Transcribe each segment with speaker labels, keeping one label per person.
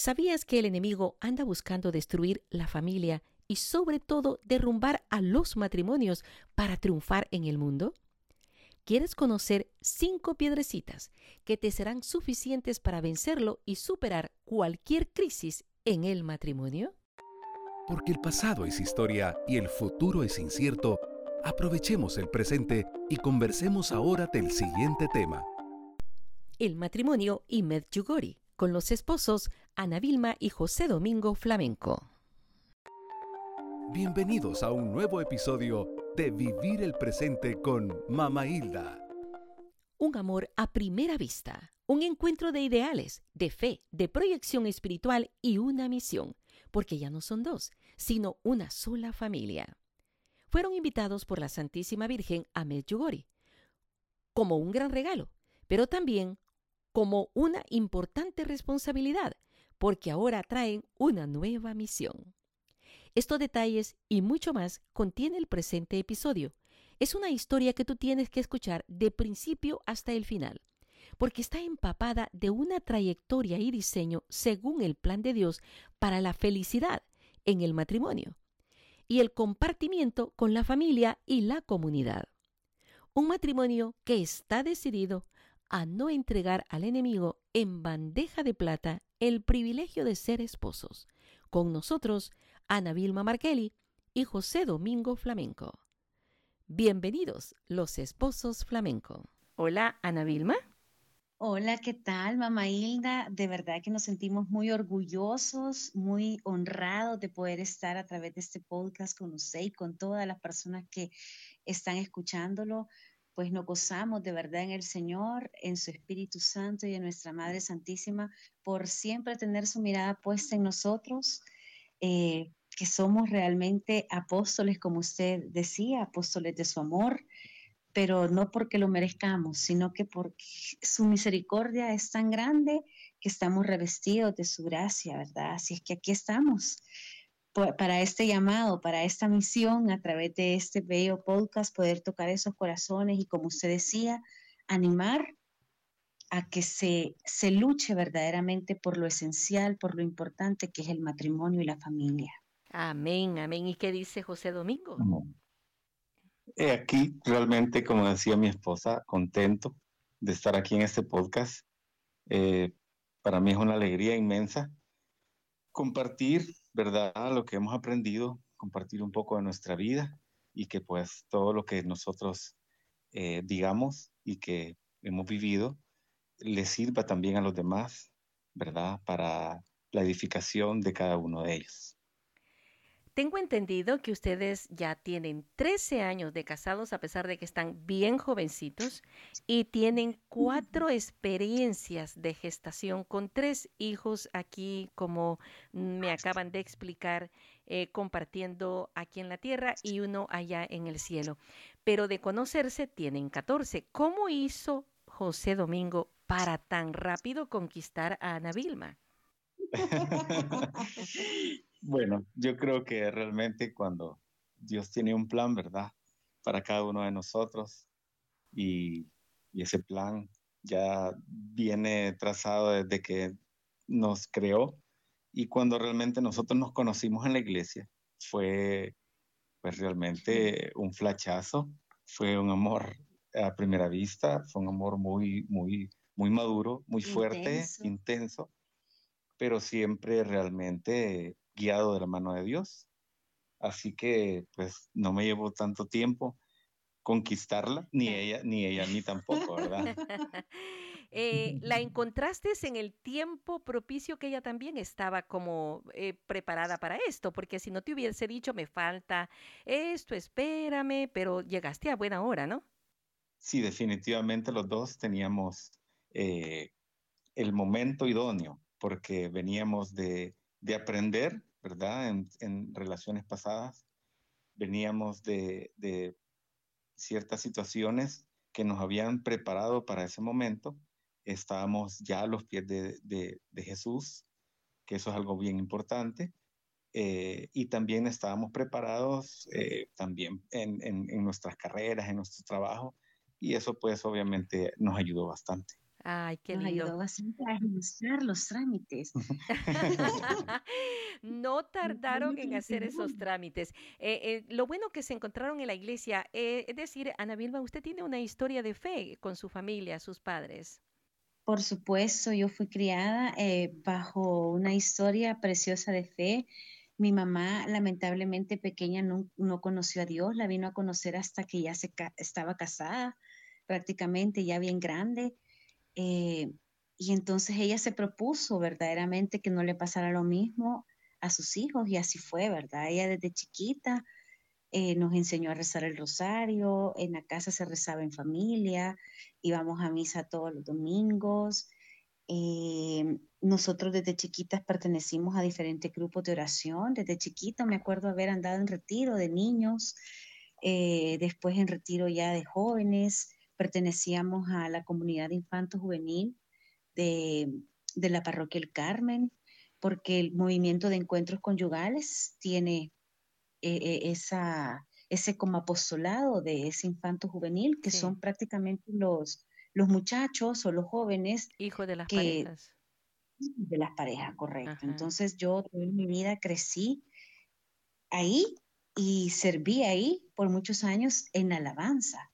Speaker 1: ¿Sabías que el enemigo anda buscando destruir la familia y sobre todo derrumbar a los matrimonios para triunfar en el mundo? ¿Quieres conocer cinco piedrecitas que te serán suficientes para vencerlo y superar cualquier crisis en el matrimonio?
Speaker 2: Porque el pasado es historia y el futuro es incierto, aprovechemos el presente y conversemos ahora del siguiente tema.
Speaker 1: El matrimonio y Medjugorje con los esposos Ana Vilma y José Domingo Flamenco.
Speaker 2: Bienvenidos a un nuevo episodio de Vivir el Presente con Mama Hilda.
Speaker 1: Un amor a primera vista, un encuentro de ideales, de fe, de proyección espiritual y una misión, porque ya no son dos, sino una sola familia. Fueron invitados por la Santísima Virgen a Medjugorje como un gran regalo, pero también como una importante responsabilidad, porque ahora traen una nueva misión. Estos detalles y mucho más contiene el presente episodio. Es una historia que tú tienes que escuchar de principio hasta el final, porque está empapada de una trayectoria y diseño según el plan de Dios para la felicidad en el matrimonio y el compartimiento con la familia y la comunidad. Un matrimonio que está decidido a no entregar al enemigo en bandeja de plata el privilegio de ser esposos. Con nosotros, Ana Vilma Markelly y José Domingo Flamenco. Bienvenidos, los esposos flamenco. Hola, Ana Vilma.
Speaker 3: Hola, ¿qué tal, mamá Hilda? De verdad que nos sentimos muy orgullosos, muy honrados de poder estar a través de este podcast con usted y con todas las personas que están escuchándolo pues nos gozamos de verdad en el Señor, en su Espíritu Santo y en nuestra Madre Santísima, por siempre tener su mirada puesta en nosotros, eh, que somos realmente apóstoles, como usted decía, apóstoles de su amor, pero no porque lo merezcamos, sino que porque su misericordia es tan grande que estamos revestidos de su gracia, ¿verdad? Así es que aquí estamos para este llamado, para esta misión, a través de este bello podcast, poder tocar esos corazones y, como usted decía, animar a que se, se luche verdaderamente por lo esencial, por lo importante que es el matrimonio y la familia.
Speaker 1: Amén, amén. ¿Y qué dice José Domingo?
Speaker 4: aquí realmente, como decía mi esposa, contento de estar aquí en este podcast. Eh, para mí es una alegría inmensa compartir ¿verdad? Lo que hemos aprendido, compartir un poco de nuestra vida y que pues todo lo que nosotros eh, digamos y que hemos vivido le sirva también a los demás, ¿verdad? Para la edificación de cada uno de ellos.
Speaker 1: Tengo entendido que ustedes ya tienen 13 años de casados a pesar de que están bien jovencitos y tienen cuatro experiencias de gestación con tres hijos aquí, como me acaban de explicar, eh, compartiendo aquí en la tierra y uno allá en el cielo. Pero de conocerse tienen 14. ¿Cómo hizo José Domingo para tan rápido conquistar a Ana Vilma?
Speaker 4: Bueno, yo creo que realmente cuando Dios tiene un plan, ¿verdad? Para cada uno de nosotros y, ese plan ya viene trazado desde que nos creó y cuando realmente nosotros nos conocimos en la iglesia fue pues realmente un flachazo, fue un amor a primera vista, fue un amor muy, muy, muy maduro, muy fuerte, intenso pero siempre realmente guiado de la mano de Dios. Así que pues no me llevo tanto tiempo conquistarla, ni ella, ni ella, ni tampoco, ¿verdad?
Speaker 1: Eh, ¿La encontraste en el tiempo propicio que ella también estaba como eh, preparada para esto? Porque si no te hubiese dicho, me falta esto, espérame, pero llegaste a buena hora, ¿no?
Speaker 4: Sí, definitivamente los dos teníamos eh, el momento idóneo, porque veníamos de, de aprender ¿verdad? En, relaciones pasadas veníamos de, ciertas situaciones que nos habían preparado para ese momento. Estábamos ya a los pies de, Jesús, que eso es algo bien importante. Eh, y también estábamos preparados eh, también en, nuestras carreras, en nuestro trabajo, y eso pues obviamente nos ayudó bastante.
Speaker 1: Ay, qué
Speaker 3: Nos
Speaker 1: lindo.
Speaker 3: ayudó bastante a agilizar los trámites.
Speaker 1: no tardaron en hacer esos trámites. Eh, eh, lo bueno que se encontraron en la iglesia, eh, es decir, Ana Vilma, usted tiene una historia de fe con su familia, sus padres.
Speaker 3: Por supuesto, yo fui criada eh, bajo una historia preciosa de fe. Mi mamá, lamentablemente pequeña, no, no conoció a Dios, la vino a conocer hasta que ya se ca estaba casada, prácticamente ya bien grande. Eh, y entonces ella se propuso verdaderamente que no le pasara lo mismo a sus hijos y así fue, ¿verdad? Ella desde chiquita eh, nos enseñó a rezar el rosario, en la casa se rezaba en familia, íbamos a misa todos los domingos. Eh, nosotros desde chiquitas pertenecimos a diferentes grupos de oración. Desde chiquita me acuerdo haber andado en retiro de niños, después en retiro ya de jóvenes. Pertenecíamos a la comunidad de infanto juvenil de, de la parroquia El Carmen, porque el movimiento de encuentros conyugales tiene eh, esa, ese como apostolado de ese infanto juvenil, que
Speaker 1: Sí.
Speaker 3: son prácticamente los, los muchachos o los jóvenes
Speaker 1: Hijo de las
Speaker 3: que-
Speaker 1: parejas.
Speaker 3: de las parejas, correcto.
Speaker 1: Ajá.
Speaker 3: Entonces yo toda mi vida crecí ahí y serví ahí por muchos años en alabanza.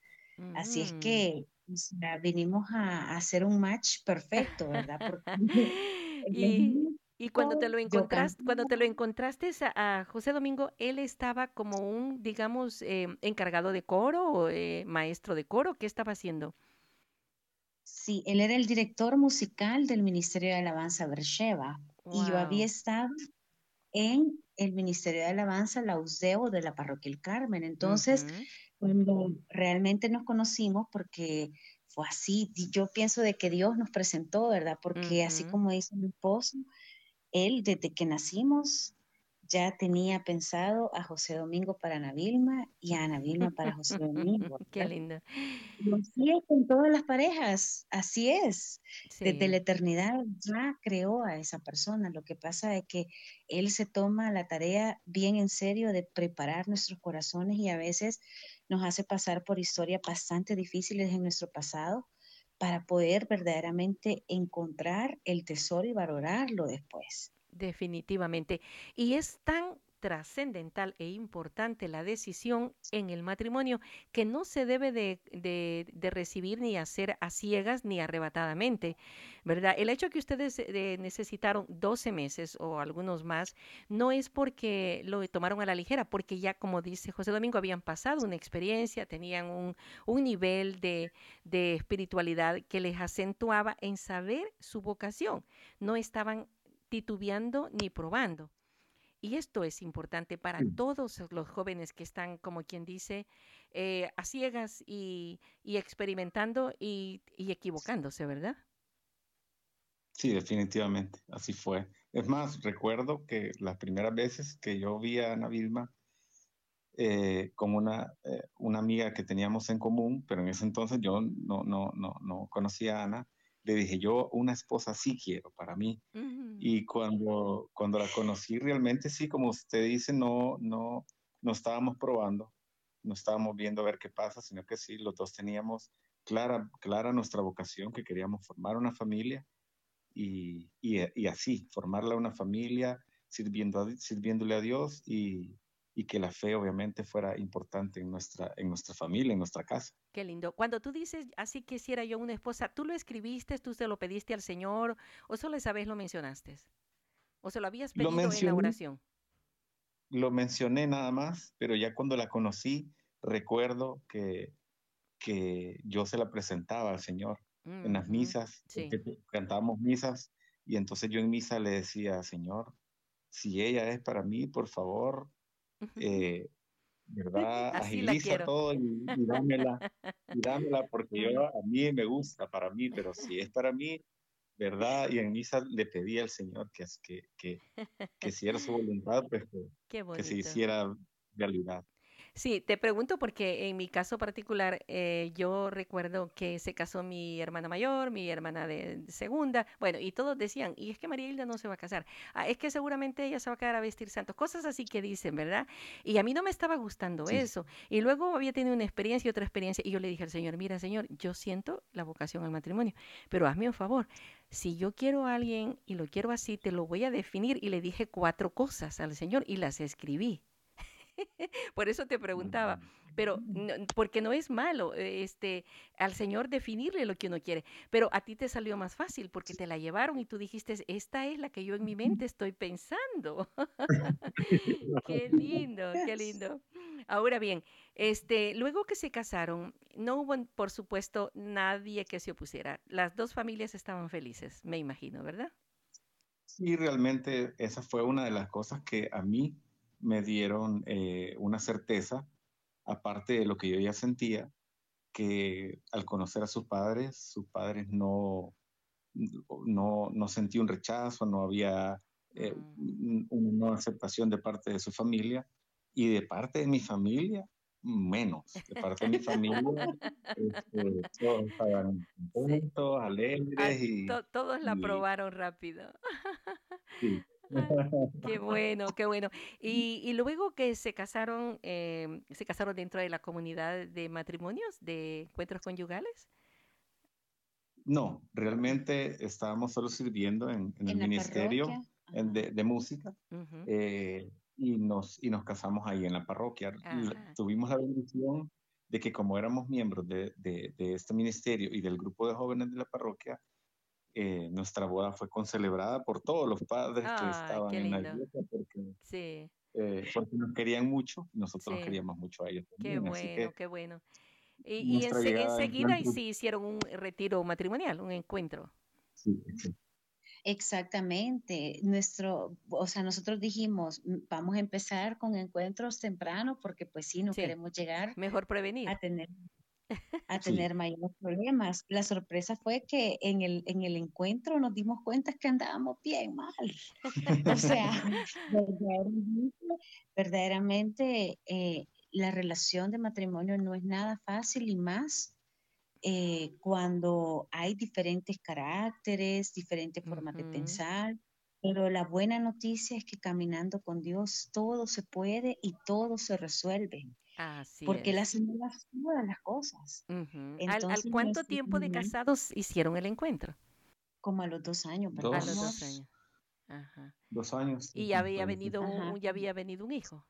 Speaker 3: Así es
Speaker 1: Mm.
Speaker 3: que o sea, vinimos a, a hacer un match perfecto, ¿verdad?
Speaker 1: Y, y cuando te lo encontraste, cuando te lo encontraste a, a José Domingo, él estaba como un, digamos, eh, encargado de coro o eh, maestro de coro. ¿Qué estaba haciendo?
Speaker 3: Sí, él era el director musical del Ministerio de Alabanza Bersheba y yo había
Speaker 1: Wow.
Speaker 3: estado en el Ministerio de Alabanza Lausdeo de la Parroquia El Carmen. Entonces, cuando realmente nos conocimos, porque fue así, y yo pienso de que Dios nos presentó, ¿verdad? Porque así como dice mi esposo, él desde que nacimos ya tenía pensado a José Domingo para Ana Vilma y a Ana Vilma para José Domingo.
Speaker 1: Qué lindo.
Speaker 3: Y así es con todas las parejas, así es. Desde la eternidad ya creó a esa persona. Lo que pasa es que Él se toma la tarea bien en serio de preparar nuestros corazones y a veces nos hace pasar por historias bastante difíciles en nuestro pasado para poder verdaderamente encontrar el tesoro y valorarlo después.
Speaker 1: Definitivamente. Y es tan trascendental e importante la decisión en el matrimonio que no se debe de, recibir ni hacer a ciegas ni arrebatadamente, ¿verdad? El hecho que ustedes eh, necesitaron 12 meses o algunos más no es porque lo tomaron a la ligera, porque ya, como dice José Domingo, habían pasado una experiencia, tenían un, un nivel de, de espiritualidad que les acentuaba en saber su vocación. No estaban titubeando ni probando. Y esto es importante para todos los jóvenes que están, como quien dice, eh, a ciegas y, y experimentando y, y equivocándose, ¿verdad?
Speaker 4: Sí, definitivamente, así fue. Es más, recuerdo que las primeras veces que yo vi a Ana Vilma eh, con una, eh, una amiga que teníamos en común, pero en ese entonces yo no, no, no, no conocía a Ana, le dije, yo una esposa sí quiero para mí. Y cuando, cuando la conocí realmente sí, como usted dice, no, no, no estábamos probando, no estábamos viendo a ver qué pasa, sino que sí, los dos teníamos clara, clara nuestra vocación, que queríamos formar una familia y, y, y así, formarla una familia, sirviendo a- sirviéndole a Dios y, y que la fe obviamente fuera importante en nuestra, en nuestra familia, en nuestra casa.
Speaker 1: Qué lindo. Cuando tú dices, así quisiera yo una esposa, ¿tú lo escribiste, tú se lo pediste al Señor o solo esa vez lo mencionaste? ¿O se lo habías
Speaker 4: Lo
Speaker 1: pedido en la
Speaker 4: mencioné.
Speaker 1: oración?
Speaker 4: Lo mencioné nada más, pero ya cuando la conocí, recuerdo que, que yo se la presentaba al Señor en las misas,
Speaker 1: Sí.
Speaker 4: porque cantábamos misas, y entonces yo en misa le decía, Señor, si ella es para mí, por favor, eh, ¿verdad?
Speaker 1: Así
Speaker 4: Agiliza todo y, y dámela, y dámela, porque yo, a mí me gusta para mí, pero si es para mí, ¿verdad? Y en misa le pedí al Señor que, que, que, que si era su voluntad, pues que, que se hiciera realidad.
Speaker 1: Sí, te pregunto porque en mi caso particular eh, yo recuerdo que se casó mi hermana mayor, mi hermana de segunda, bueno, y todos decían, y es que María Hilda no se va a casar, ah, es que seguramente ella se va a quedar a vestir santos, cosas así que dicen, ¿verdad? Y a mí no me estaba gustando eso. Y luego había tenido una experiencia y otra experiencia, y yo le dije al Señor, mira Señor, yo siento la vocación al matrimonio, pero hazme un favor, si yo quiero a alguien y lo quiero así, te lo voy a definir. Y le dije cuatro cosas al Señor y las escribí. Por eso te preguntaba, pero porque no es malo este al Señor definirle lo que uno quiere, pero a ti te salió más fácil porque te la llevaron y tú dijiste, esta es la que yo en mi mente estoy pensando. qué lindo, qué lindo. Ahora bien, este, luego que se casaron, no hubo, por supuesto, nadie que se opusiera. Las dos familias estaban felices, me imagino, ¿verdad?
Speaker 4: Sí, realmente esa fue una de las cosas que a mí me dieron eh, una certeza, aparte de lo que yo ya sentía, que al conocer a sus padres, sus padres no, no, no sentí un rechazo, no había eh, una aceptación de parte de su familia y de parte de mi familia, menos. De parte de mi familia, este, todos estaban contentos, alegres. y,
Speaker 1: todos la probaron rápido.
Speaker 4: Sí.
Speaker 1: qué bueno, qué bueno. Y, y luego que se casaron, eh, se casaron dentro de la comunidad de matrimonios, de encuentros conyugales.
Speaker 4: No, realmente estábamos solo sirviendo en, el ministerio de, de, música eh, y, nos, y nos casamos ahí en la parroquia. Tuvimos la bendición de que como éramos miembros de, de, este ministerio y del grupo de jóvenes de la parroquia, eh, nuestra boda fue concelebrada por todos los padres que estaban en la iglesia porque, eh, porque, nos querían mucho y nosotros nos queríamos mucho a ellos.
Speaker 1: Qué bueno, qué bueno. Y, y enseguida y sí hicieron un retiro matrimonial, un encuentro.
Speaker 4: Sí, sí.
Speaker 3: Exactamente. Nuestro, o sea, nosotros dijimos, vamos a empezar con encuentros tempranos porque pues sí, no queremos llegar.
Speaker 1: Mejor prevenir.
Speaker 3: A tener a tener mayores problemas. La sorpresa fue que en el, en el encuentro nos dimos cuenta que andábamos bien mal. o sea, verdaderamente, eh, la relación de matrimonio no es nada fácil y más eh, cuando hay diferentes caracteres, diferentes formas de pensar. Pero la buena noticia es que caminando con Dios todo se puede y todo se resuelve.
Speaker 1: Así
Speaker 3: porque es. las todas las cosas.
Speaker 1: ¿Al, cuánto tiempo de casados hicieron el encuentro?
Speaker 3: Como a los dos años,
Speaker 1: Dos, a los dos años.
Speaker 4: Dos años.
Speaker 1: Y ya había venido un, ya había venido un hijo.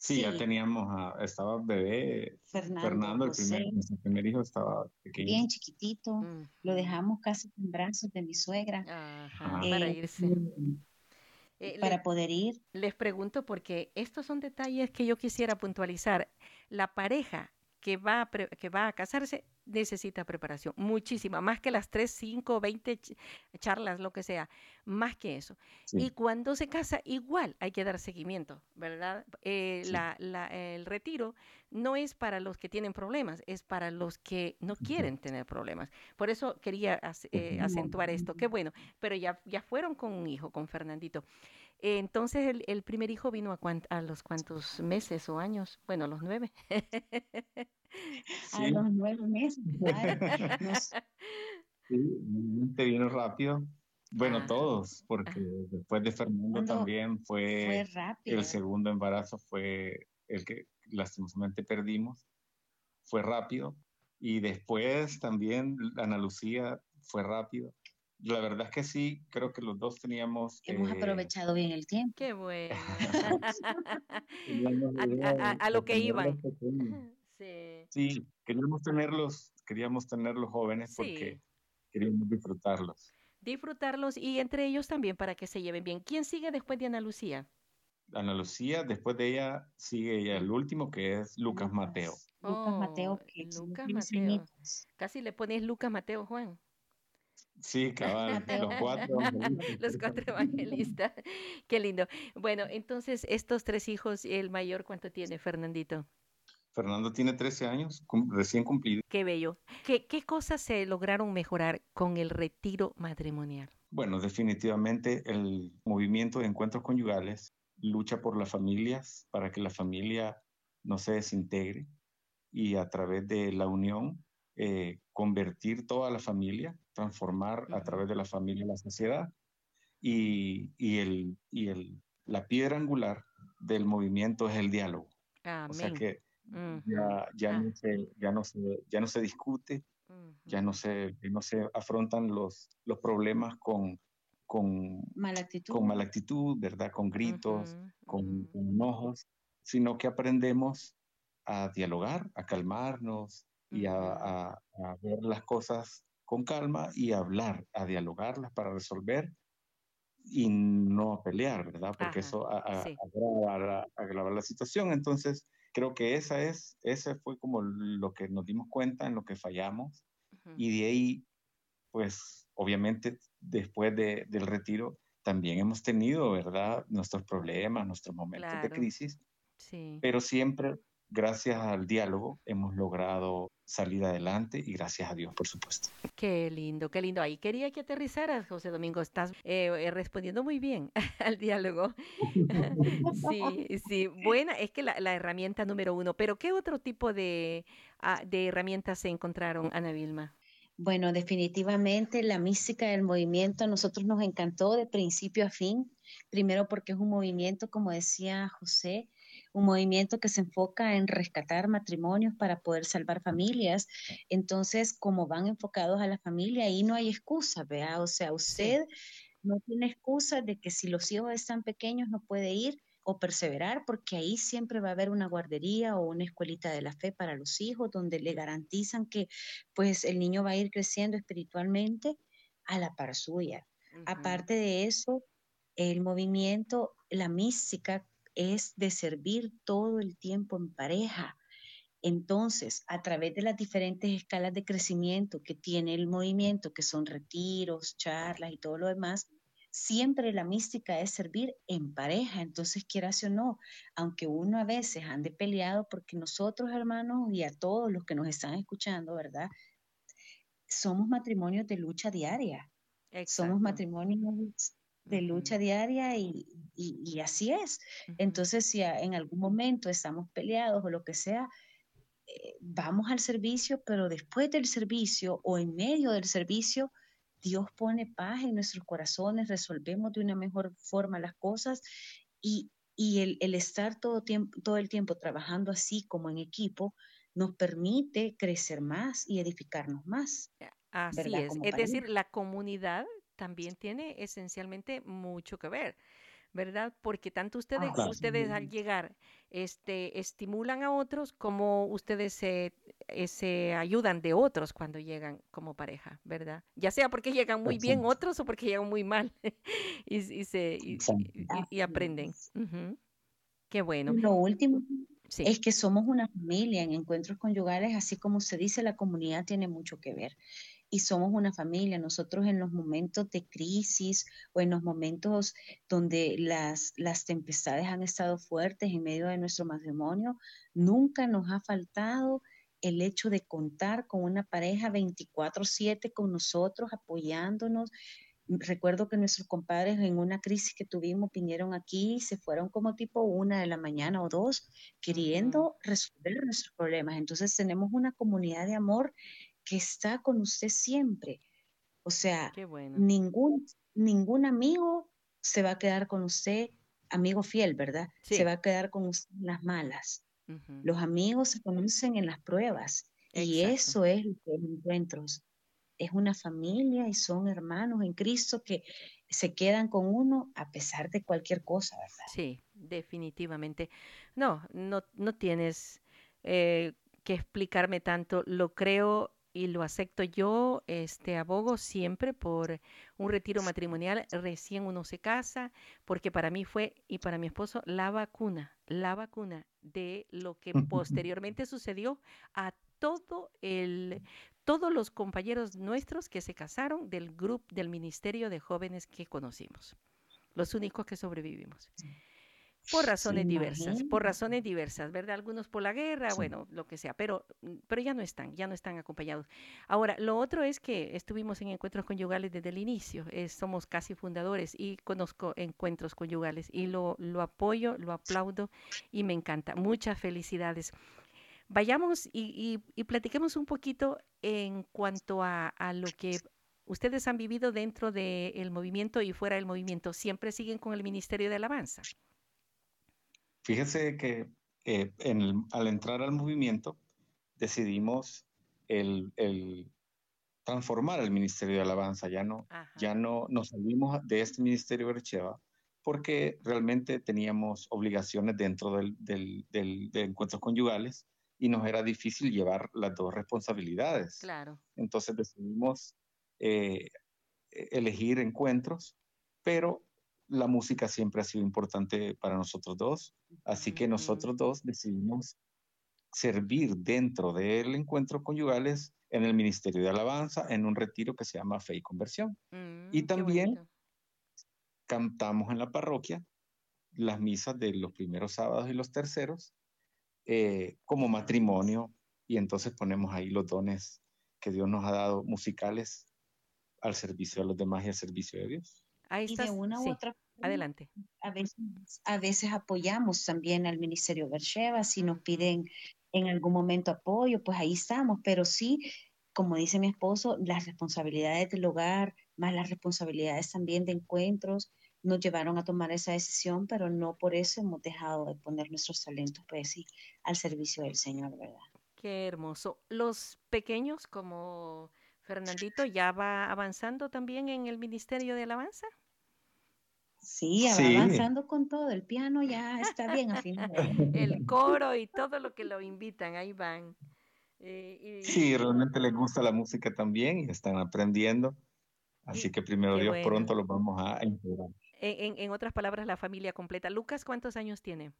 Speaker 4: Sí, ya teníamos, estaba bebé, Fernando, el, primer, primer, hijo estaba pequeño.
Speaker 3: Bien chiquitito, lo dejamos casi en brazos de mi suegra.
Speaker 1: para irse.
Speaker 3: Eh, para poder ir.
Speaker 1: Les pregunto porque estos son detalles que yo quisiera puntualizar. La pareja que va a, que va a casarse necesita preparación, muchísima, más que las 3, 5, 20 charlas, lo que sea, más que eso. Y cuando se casa, igual hay que dar seguimiento, ¿verdad? Eh, la, la, el retiro no es para los que tienen problemas, es para los que no quieren tener problemas. Por eso quería eh, acentuar esto. Qué bueno, pero ya, ya fueron con un hijo, con Fernandito. Entonces, el, el, primer hijo vino a, a los cuantos meses o años, bueno, a los nueve.
Speaker 3: A los nueve meses.
Speaker 4: Sí, te vino rápido. Bueno, todos, porque después de Fernando también fue, el segundo embarazo, fue el que lastimosamente perdimos. Fue rápido. Y después también Ana Lucía fue rápido. La verdad es que sí, creo que los dos teníamos...
Speaker 3: Hemos eh, aprovechado bien el tiempo.
Speaker 1: Qué bueno. a, lo que iban.
Speaker 4: Sí. sí, queríamos tenerlos, queríamos tenerlos jóvenes porque queríamos disfrutarlos.
Speaker 1: Disfrutarlos y entre ellos también para que se lleven bien. ¿Quién sigue después de Ana Lucía?
Speaker 4: Ana Lucía, después de ella sigue ella el último que es Lucas, Mateo.
Speaker 3: Lucas Mateo,
Speaker 1: Lucas Mateo. Casi le pones Lucas Mateo, Juan.
Speaker 4: Sí, cabal, los cuatro evangelistas.
Speaker 1: los cuatro evangelistas. Qué lindo. Bueno, entonces, estos tres hijos, el mayor, ¿cuánto tiene, Fernandito?
Speaker 4: Fernando tiene 13 años, recién cumplido.
Speaker 1: Qué bello. ¿Qué, ¿Qué cosas se lograron mejorar con el retiro matrimonial?
Speaker 4: Bueno, definitivamente el movimiento de encuentros conyugales lucha por las familias para que la familia no se desintegre y a través de la unión eh, convertir toda la familia, transformar a través de la familia la sociedad y, y, el, y el, la piedra angular del movimiento es el diálogo. O sea que ya, ya, ah. no se, ya, no se, ya no se discute, ya no se, no se afrontan los, los problemas con, con,
Speaker 3: mala actitud.
Speaker 4: con mala actitud, ¿verdad? Con gritos, con, enojos, sino que aprendemos a dialogar, a calmarnos y a, a, ver las cosas con calma y a hablar, a dialogarlas para resolver y no a pelear, ¿verdad? Porque eso agrava, la situación. Entonces, creo que esa es, ese fue como lo que nos dimos cuenta en lo que fallamos y de ahí, pues, obviamente, después de, del retiro, también hemos tenido, ¿verdad? Nuestros problemas, nuestros momentos de crisis, sí. pero siempre gracias al diálogo hemos logrado salir adelante y gracias a Dios, por supuesto.
Speaker 1: Qué lindo, qué lindo. Ahí quería que aterrizaras, José Domingo. Estás eh, eh, respondiendo muy bien al diálogo. sí, sí. Buena, es que la, herramienta número uno. Pero ¿qué otro tipo de, ah, de herramientas se encontraron, Ana Vilma?
Speaker 3: Bueno, definitivamente la mística del movimiento a nosotros nos encantó de principio a fin. Primero porque es un movimiento, como decía José, un movimiento que se enfoca en rescatar matrimonios para poder salvar familias. Entonces, como van enfocados a la familia, ahí no hay excusa, ¿vea? O sea, usted no tiene excusa de que si los hijos están pequeños no puede ir o perseverar, porque ahí siempre va a haber una guardería o una escuelita de la fe para los hijos, donde le garantizan que pues el niño va a ir creciendo espiritualmente a la par suya. Aparte de eso, el movimiento, la mística es de servir todo el tiempo en pareja. Entonces, a través de las diferentes escalas de crecimiento que tiene el movimiento, que son retiros, charlas y todo lo demás, siempre la mística es servir en pareja. Entonces, quieras o no, aunque uno a veces ande peleado, porque nosotros, hermanos, y a todos los que nos están escuchando, ¿verdad? Somos matrimonios de lucha diaria. Somos matrimonios de lucha diaria y, y, así es. Entonces, si en algún momento estamos peleados o lo que sea, eh, vamos al servicio, pero después del servicio o en medio del servicio, Dios pone paz en nuestros corazones, resolvemos de una mejor forma las cosas y, y el, el, estar todo, tiempo, todo el tiempo trabajando así como en equipo nos permite crecer más y edificarnos más.
Speaker 1: Así es, es decir, la comunidad también tiene esencialmente mucho que ver. ¿Verdad? Porque tanto ustedes, ah, ustedes al llegar este, estimulan a otros como ustedes se, eh, se, ayudan de otros cuando llegan como pareja, ¿verdad? Ya sea porque llegan muy bien otros o porque llegan muy mal y, se, y, aprenden. Qué bueno.
Speaker 3: Lo último es que somos una familia en encuentros conyugales, así como se dice, la comunidad tiene mucho que ver y somos una familia. Nosotros en los momentos de crisis o en los momentos donde las, las tempestades han estado fuertes en medio de nuestro matrimonio, nunca nos ha faltado el hecho de contar con una pareja 24/7 con nosotros, apoyándonos. Recuerdo que nuestros compadres en una crisis que tuvimos vinieron aquí y se fueron como tipo una de la mañana o dos, queriendo resolver nuestros problemas. Entonces tenemos una comunidad de amor que está con usted siempre. O sea, ningún, ningún amigo se va a quedar con usted, amigo fiel, ¿verdad? Se va a quedar con usted en las malas. Los amigos se conocen en las pruebas y eso es lo que encuentros. Es una familia y son hermanos en Cristo que se quedan con uno a pesar de cualquier cosa, ¿verdad?
Speaker 1: Sí, definitivamente. No, no, no tienes eh, que explicarme tanto. Lo creo y lo acepto. Yo, este abogo siempre por un retiro matrimonial recién uno se casa, porque para mí fue y para mi esposo la vacuna, la vacuna de lo que posteriormente sucedió a todo el todos los compañeros nuestros que se casaron del grupo del ministerio de jóvenes que conocimos, los únicos que sobrevivimos. Por razones diversas, por razones diversas, ¿verdad? Algunos por la guerra, bueno, lo que sea, pero, mm, pero ya no están, ya no están acompañados. Ahora, lo otro es que estuvimos en encuentros conyugales desde el inicio, somos casi fundadores y conozco encuentros conyugales y lo, lo apoyo, lo aplaudo y me encanta. Muchas felicidades. Vayamos y, y, platiquemos un poquito en cuanto a, a lo que ustedes han vivido dentro del movimiento y fuera del movimiento. ¿Siempre siguen con el Ministerio de Alabanza?
Speaker 4: Fíjese que eh, al entrar al movimiento decidimos el, transformar el Ministerio de Alabanza. Ya no, ya no nos salimos de este Ministerio de Bercheva porque realmente teníamos obligaciones dentro del, de encuentros conyugales y nos era difícil llevar las dos responsabilidades.
Speaker 1: Claro.
Speaker 4: Entonces decidimos eh, elegir encuentros, pero la música siempre ha sido importante para nosotros dos, así que nosotros dos decidimos servir dentro del encuentro conyugales en el Ministerio de Alabanza, en un retiro que se llama Fe y Conversión. Mm, y también cantamos en la parroquia las misas de los primeros sábados y los terceros eh, como matrimonio y entonces ponemos ahí los dones que Dios nos ha dado musicales al servicio de los demás y al servicio de Dios.
Speaker 3: Ahí y de una u otra
Speaker 1: Adelante.
Speaker 3: A veces, a veces apoyamos también al Ministerio Bercheva, si nos piden en algún momento apoyo, pues ahí estamos, pero sí, como dice mi esposo, las responsabilidades del hogar, más las responsabilidades también de encuentros, nos llevaron a tomar esa decisión, pero no por eso hemos dejado de poner nuestros talentos, pues sí, al servicio del Señor, ¿verdad?
Speaker 1: Qué hermoso. Los pequeños como Fernandito ya va avanzando también en el Ministerio de Alabanza.
Speaker 3: Sí, avanzando con todo, el piano ya está bien afinado.
Speaker 1: el coro y todo lo que lo invitan, ahí van.
Speaker 4: Eh, sí, realmente les gusta la música también y están aprendiendo. Así que primero Dios pronto los vamos a integrar.
Speaker 1: En, otras palabras, la familia completa. Lucas, ¿cuántos años tiene?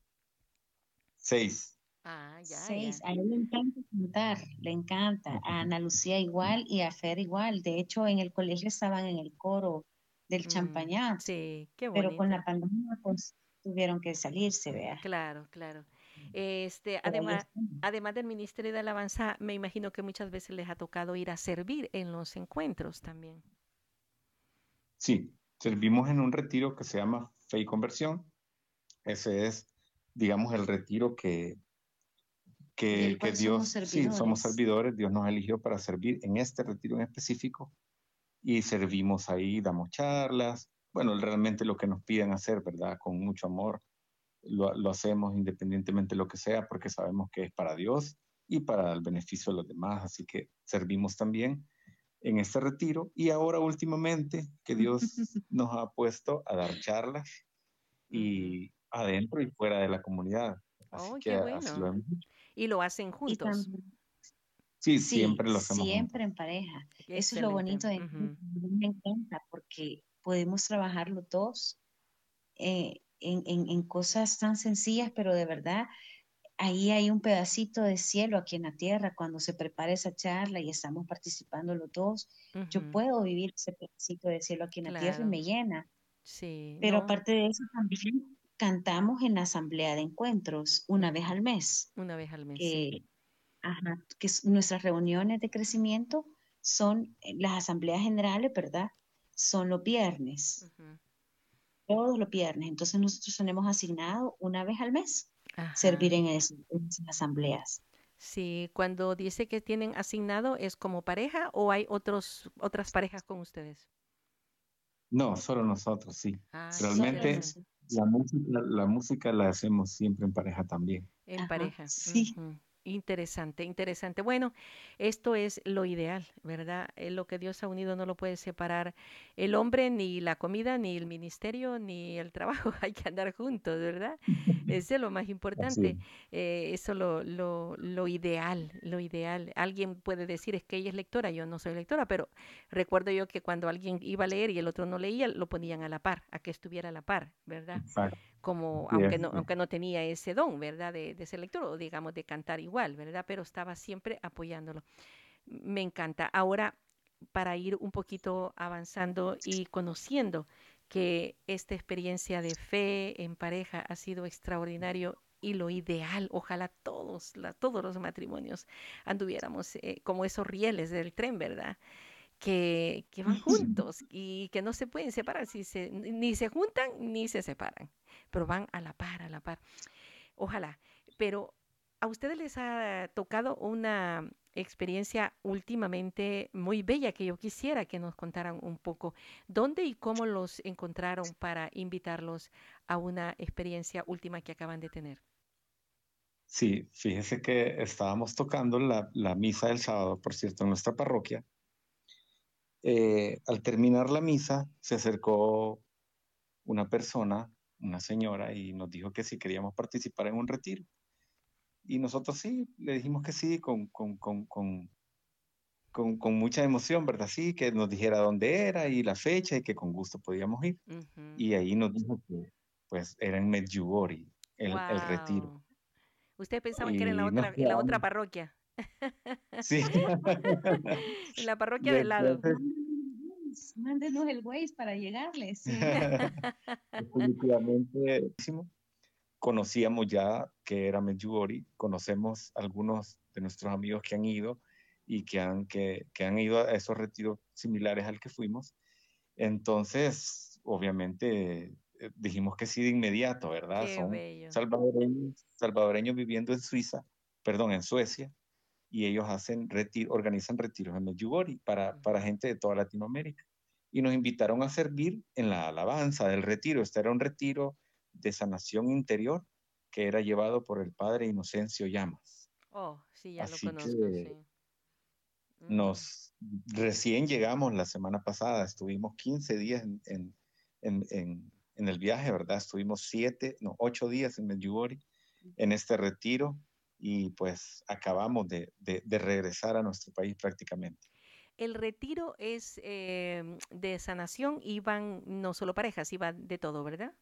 Speaker 4: Seis.
Speaker 3: Ah, ya. Seis. A él le encanta cantar, le encanta. A Ana Lucía igual y a Fer igual. De hecho, en el colegio estaban en el coro del mm, champañá.
Speaker 1: Sí, qué bueno.
Speaker 3: Pero con la pandemia, pues tuvieron que salirse, vea.
Speaker 1: Claro, claro. Este, además, además del Ministerio de Alabanza, me imagino que muchas veces les ha tocado ir a servir en los encuentros también.
Speaker 4: Sí, servimos en un retiro que se llama Fe y Conversión. Ese es, digamos, el retiro que, que, que Dios, sí, somos servidores, Dios nos eligió para servir en este retiro en específico y servimos ahí, damos charlas, bueno, realmente lo que nos piden hacer, ¿verdad? Con mucho amor, lo, lo, hacemos independientemente de lo que sea, porque sabemos que es para Dios y para el beneficio de los demás, así que servimos también en este retiro y ahora últimamente que Dios nos ha puesto a dar charlas y adentro y fuera de la comunidad.
Speaker 1: Así que bueno. Y lo hacen juntos.
Speaker 4: Sí, siempre lo hacemos.
Speaker 3: Siempre en pareja. Eso es lo bonito de me encanta porque podemos trabajar los dos eh, en, en, cosas tan sencillas, pero de verdad ahí hay un pedacito de cielo aquí en la tierra cuando se prepara esa charla y estamos participando los dos. Yo puedo vivir ese pedacito de cielo aquí en la tierra y me llena.
Speaker 1: Sí,
Speaker 3: pero aparte de eso también cantamos en la asamblea de encuentros una vez al mes.
Speaker 1: Una vez al mes.
Speaker 3: Ajá, que nuestras reuniones de crecimiento son eh, las asambleas generales, ¿verdad? Son los viernes. Todos los viernes. Entonces nosotros tenemos asignado una vez al mes servir en, esas asambleas.
Speaker 1: Sí, cuando dice que tienen asignado, ¿es como pareja o hay otros, otras parejas con ustedes?
Speaker 4: No, solo nosotros, sí. Ah, Realmente la música, la música la hacemos siempre en pareja también.
Speaker 1: En pareja.
Speaker 3: Sí.
Speaker 1: Interesante, interesante. Bueno, esto es lo ideal, ¿verdad? Eh, lo que Dios ha unido no lo puede separar el hombre, ni la comida, ni el ministerio, ni el trabajo. Hay que andar juntos, ¿verdad? Eso es lo más importante. Eh, eso lo, lo, lo ideal, lo ideal. Alguien puede decir, es que ella es lectora, yo no soy lectora, pero recuerdo yo que cuando alguien iba a leer y el otro no leía, lo ponían a la par, a que estuviera a la par, ¿verdad? Como aunque no, aunque no tenía ese don, ¿verdad? De, de ser lector o digamos de cantar igual, ¿verdad? Pero estaba siempre apoyándolo. Me encanta. Ahora, para ir un poquito avanzando y conociendo que esta experiencia de fe en pareja ha sido extraordinario y lo ideal, ojalá todos, todos los matrimonios anduviéramos eh, como esos rieles del tren, ¿verdad? Que, que, van juntos y que no se pueden separar, si se, ni se juntan ni se separan, pero van a la par, a la par. Ojalá, pero a ustedes les ha tocado una experiencia últimamente muy bella que yo quisiera que nos contaran un poco. ¿Dónde y cómo los encontraron para invitarlos a una experiencia última que acaban de tener?
Speaker 4: Sí, fíjese que estábamos tocando la, misa del sábado, por cierto, en nuestra parroquia. Eh, al terminar la misa, se acercó una persona, una señora, y nos dijo que si queríamos participar en un retiro. Y nosotros sí, le dijimos que sí, con, con, con, con, mucha emoción, ¿verdad? Sí, que nos dijera dónde era y la fecha y que con gusto podíamos ir. Y ahí nos dijo que pues era en Medjugorje, el, el retiro.
Speaker 1: Usted pensaba que era en la otra, en la otra parroquia.
Speaker 4: Sí.
Speaker 1: en la parroquia de lado.
Speaker 3: Mándenos el Waze para llegarles. Sí.
Speaker 4: Definitivamente conocíamos ya que era Medjugorje, conocemos algunos de nuestros amigos que han ido y que han, que, que han ido a esos retiros similares al que fuimos. Entonces, obviamente, eh, dijimos que sí de inmediato, ¿verdad? Son salvadoreños, salvadoreños viviendo en Suiza, perdón, en Suecia, y ellos hacen retiro, organizan retiros en Medjugorje para, para gente de toda Latinoamérica. Y nos invitaron a servir en la alabanza del retiro. Este era un retiro de sanación interior que era llevado por el padre Inocencio Llamas.
Speaker 1: Oh, sí, ya lo conozco, sí.
Speaker 4: Nos recién llegamos la semana pasada, estuvimos 15 días en, en, en, en, el viaje, ¿verdad? Estuvimos siete, no, ocho días en Medjugorje, en este retiro, y pues acabamos de, de, regresar a nuestro país prácticamente.
Speaker 1: El retiro es eh, de sanación, iban no solo parejas, iban de todo, ¿verdad?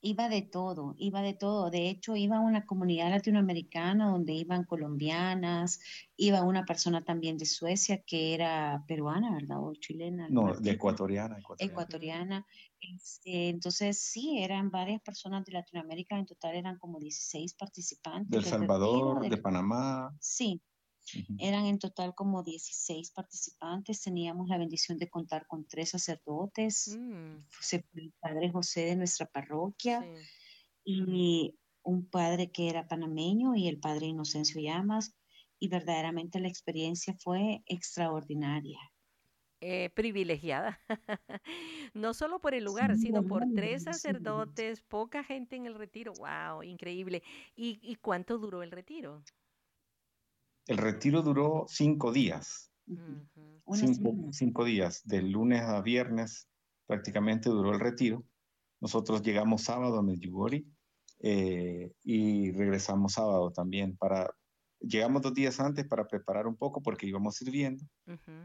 Speaker 3: Iba de todo, iba de todo. De hecho, iba una comunidad latinoamericana donde iban colombianas, iba una persona también de Suecia que era peruana, ¿verdad? O chilena.
Speaker 4: No, de ecuatoriana.
Speaker 3: Ecuatoriana. Este, entonces, sí, eran varias personas de Latinoamérica, en total eran como 16 participantes.
Speaker 4: Del Salvador, de Panamá.
Speaker 3: Sí, eran en total como 16 participantes. Teníamos la bendición de contar con tres sacerdotes, mm. el padre José de nuestra parroquia y un padre que era panameño y el padre Inocencio Llamas. Y verdaderamente la experiencia fue extraordinaria.
Speaker 1: Eh, privilegiada, no solo por el lugar, sino por tres sacerdotes, poca gente en el retiro. ¡Wow! Increíble. y cuánto duró el retiro?
Speaker 4: El retiro duró cinco días. cinco, días, de lunes a viernes prácticamente duró el retiro. Nosotros llegamos sábado a Medjugorje eh, y regresamos sábado también para... Llegamos dos días antes para preparar un poco porque íbamos sirviendo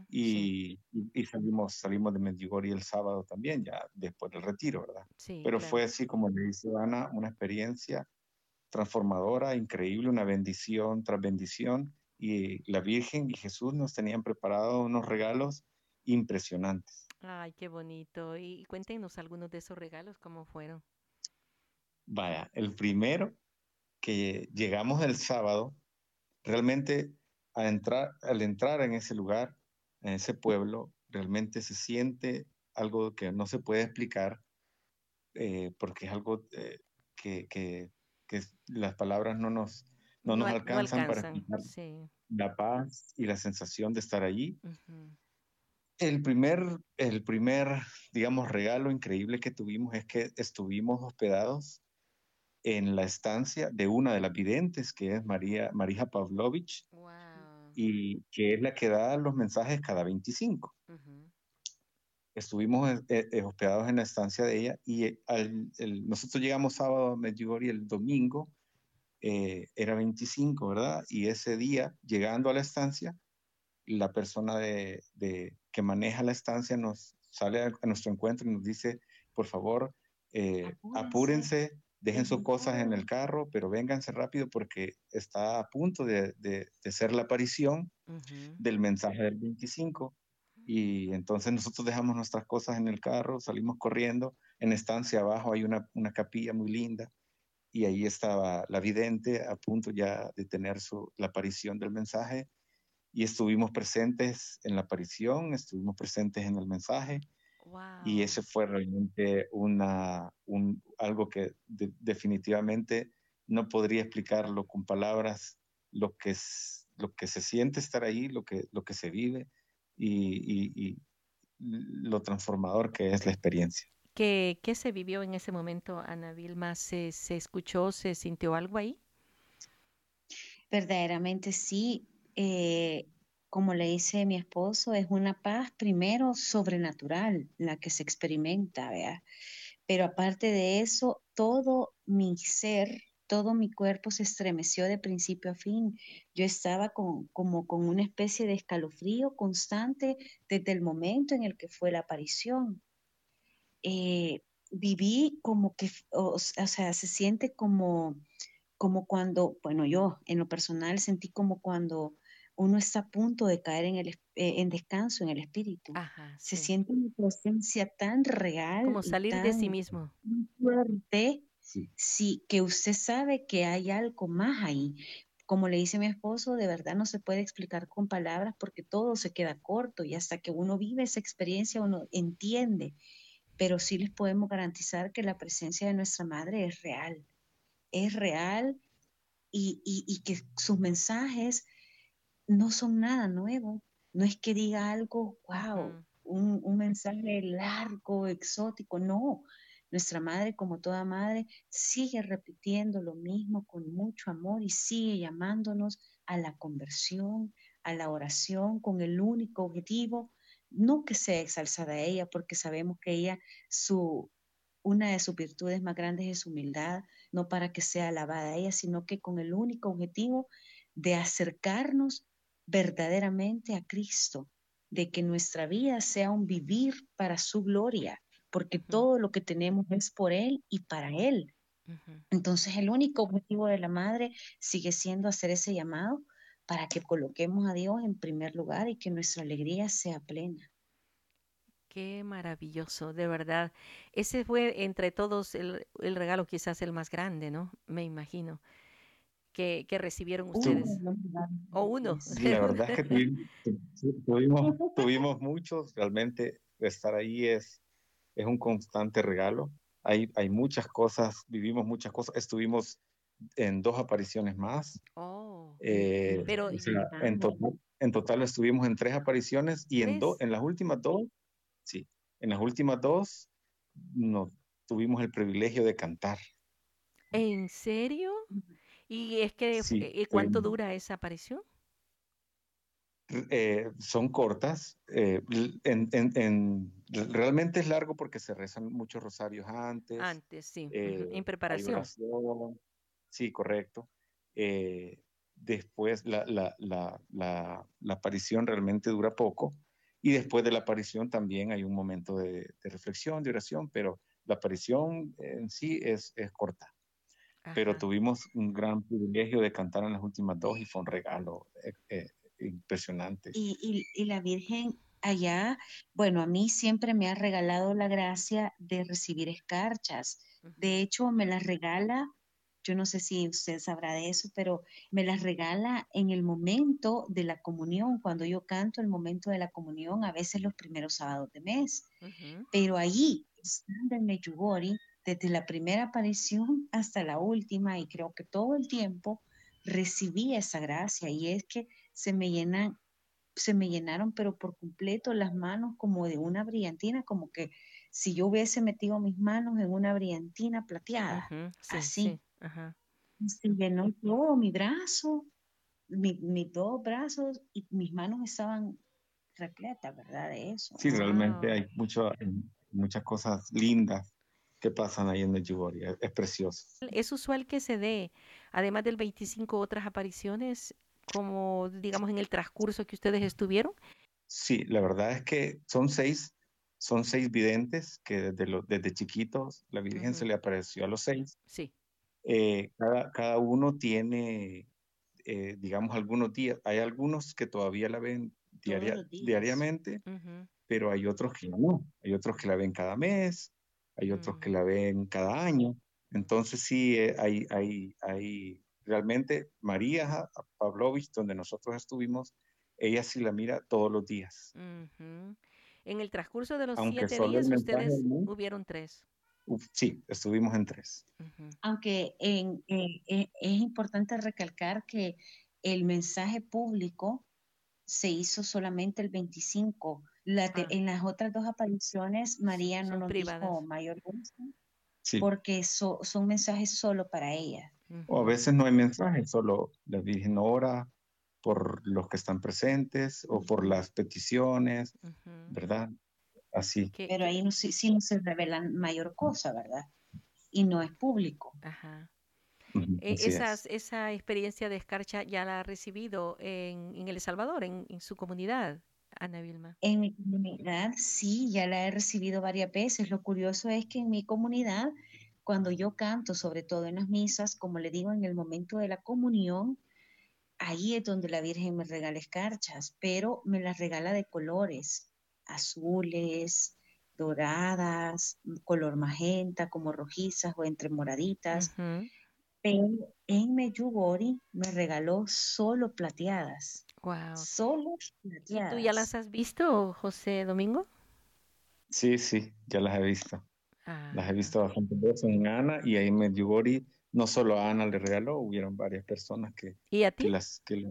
Speaker 4: y, y, salimos, salimos de Medjugorje el sábado también, ya después del retiro, ¿verdad? Pero fue así como le dice Ana, una experiencia transformadora, increíble, una bendición tras bendición y la Virgen y Jesús nos tenían preparado unos regalos impresionantes.
Speaker 1: Ay, qué bonito. Y cuéntenos algunos de esos regalos, ¿cómo fueron?
Speaker 4: Vaya, el primero que llegamos el sábado, realmente al entrar, al entrar en ese lugar, en ese pueblo, realmente se siente algo que no se puede explicar, eh, porque es algo eh, que, que, que, las palabras no nos, no, nos alcanzan, para explicar la paz y la sensación de estar allí. El primer, el primer, digamos, regalo increíble que tuvimos es que estuvimos hospedados en la estancia de una de las videntes, que es María, Marija Pavlovich, y que es la que da los mensajes cada 25. Estuvimos eh, eh, hospedados en la estancia de ella y nosotros llegamos sábado a Medjugorje el domingo eh, era 25, ¿verdad? Y ese día, llegando a la estancia, la persona de, que maneja la estancia nos sale a, nuestro encuentro y nos dice, por favor, eh, apúrense. dejen sus cosas en el carro, pero vénganse rápido porque está a punto de, de, ser la aparición del mensaje del 25. Y entonces nosotros dejamos nuestras cosas en el carro, salimos corriendo. En estancia abajo hay una, una capilla muy linda y ahí estaba la vidente a punto ya de tener su, la aparición del mensaje y estuvimos presentes en la aparición, estuvimos presentes en el mensaje y ese fue realmente una, un, algo que definitivamente no podría explicarlo con palabras, lo que, es, lo que se siente estar ahí, lo que, lo que se vive y, y lo transformador que es la experiencia.
Speaker 1: ¿Qué, ¿Qué, se vivió en ese momento, Ana Vilma? ¿Se, ¿Se, escuchó, se sintió algo ahí?
Speaker 3: Verdaderamente sí. Eh, como le dice mi esposo, es una paz primero sobrenatural la que se experimenta, ¿vea? Pero aparte de eso, todo mi ser, todo mi cuerpo se estremeció de principio a fin. Yo estaba con, como con una especie de escalofrío constante desde el momento en el que fue la aparición. Eh, viví como que, o, sea, se siente como, como cuando, bueno, yo en lo personal sentí como cuando uno está a punto de caer en, el, eh, en descanso en el espíritu. Se siente una presencia tan real.
Speaker 1: Como salir de sí mismo.
Speaker 3: Fuerte, sí. que usted sabe que hay algo más ahí. Como le dice mi esposo, de verdad no se puede explicar con palabras porque todo se queda corto y hasta que uno vive esa experiencia uno entiende. Pero sí les podemos garantizar que la presencia de nuestra madre es real. Es real y, y, y que sus mensajes no son nada nuevo. No es que diga algo, wow, un, un, mensaje largo, exótico, no. Nuestra madre, como toda madre, sigue repitiendo lo mismo con mucho amor y sigue llamándonos a la conversión, a la oración, con el único objetivo, no que sea exalzada ella, porque sabemos que ella, su, una de sus virtudes más grandes es su humildad, no para que sea alabada ella, sino que con el único objetivo de acercarnos verdaderamente a Cristo, de que nuestra vida sea un vivir para su gloria, porque todo lo que tenemos es por Él y para Él. Entonces el único objetivo de la madre sigue siendo hacer ese llamado para que coloquemos a Dios en primer lugar y que nuestra alegría sea plena.
Speaker 1: Qué maravilloso, de verdad. Ese fue entre todos el, el regalo quizás el más grande, ¿no? Me imagino que, recibieron ustedes? o uno.
Speaker 4: Sí, la verdad es que tuvimos, tuvimos, muchos, realmente estar ahí es, es un constante regalo. Hay, hay muchas cosas, vivimos muchas cosas, estuvimos en dos apariciones más.
Speaker 1: Oh,
Speaker 4: eh, pero en, total, en total estuvimos en tres apariciones y en, dos en las últimas dos, sí, en las últimas dos no, tuvimos el privilegio de cantar.
Speaker 1: ¿En serio? ¿Y es que eh, cuánto dura esa aparición?
Speaker 4: Eh, son cortas. Eh, realmente es largo porque se rezan muchos rosarios antes.
Speaker 1: Antes, sí, en preparación.
Speaker 4: Sí, correcto. después la, la, la, la, aparición realmente dura poco y después de la aparición también hay un momento de, de reflexión, de oración, pero la aparición en sí es, es corta pero tuvimos un gran privilegio de cantar en las últimas dos y fue un regalo eh, eh, impresionante.
Speaker 3: Y, y, la Virgen allá, bueno, a mí siempre me ha regalado la gracia de recibir escarchas. De hecho, me las regala, yo no sé si usted sabrá de eso, pero me las regala en el momento de la comunión, cuando yo canto el momento de la comunión, a veces los primeros sábados de mes. Pero allí, estando en Meyugori, desde la primera aparición hasta la última y creo que todo el tiempo recibí esa gracia. Y es que se me llenan se me llenaron pero por completo las manos como de una brillantina como que si yo hubiese metido mis manos en una brillantina plateada. Así se llenó todo mi brazo mis dos brazos y mis manos estaban repletas verdad de eso
Speaker 4: sí realmente hay mucho, muchas cosas lindas que pasan ahí en Medjugorje. Es precioso.
Speaker 1: ¿Es usual que se dé, además del 25, otras apariciones, como digamos en el transcurso que ustedes estuvieron?
Speaker 4: Sí, la verdad es que son seis, son seis videntes que desde, desde chiquitos la Virgen se le apareció a los seis.
Speaker 1: Sí.
Speaker 4: Eh, cada, cada, uno tiene, eh, digamos, algunos días. Hay algunos que todavía la ven diariamente, pero hay otros que no. Hay otros que la ven cada mes, hay otros que mm. la ven cada año. Entonces sí, eh, hay, hay, hay realmente María Pavlovich, donde nosotros estuvimos, ella sí la mira todos los días.
Speaker 1: En el transcurso de los siete días, ustedes hubieron tres.
Speaker 4: Sí, estuvimos en tres.
Speaker 3: Aunque en, es importante recalcar que el mensaje público se hizo solamente el 25. Ah. En las otras dos apariciones, María no nos dijo mayor gusto, porque son mensajes solo para ella.
Speaker 4: O a veces no hay mensajes, solo la Virgen ora por los que están presentes o por las peticiones, ¿verdad? Así.
Speaker 3: Pero ahí no, sí, no se revelan mayor cosa, ¿verdad? Y no es público. Ajá.
Speaker 1: E, esa experiencia de escarcha ya la ha recibido en, en El Salvador, en, en, su comunidad, Ana Vilma.
Speaker 3: En mi comunidad, sí, ya la he recibido varias veces. Lo curioso es que en mi comunidad, cuando yo canto, sobre todo en las misas, como le digo, en el momento de la comunión, ahí es donde la Virgen me regala escarchas, pero me las regala de colores, azules, doradas, color magenta, como rojizas o entre moraditas. Pero en Meyugori me regaló solo plateadas. Wow. Solo plateadas.
Speaker 1: ¿Y tú ya las has visto, José Domingo?
Speaker 4: Sí, sí, ya las he visto. Las he visto ah. bastante veces en Ana y ahí en Medjugorje no solo a Ana le regaló, hubieron varias personas que,
Speaker 1: ¿Y a
Speaker 4: ti? las que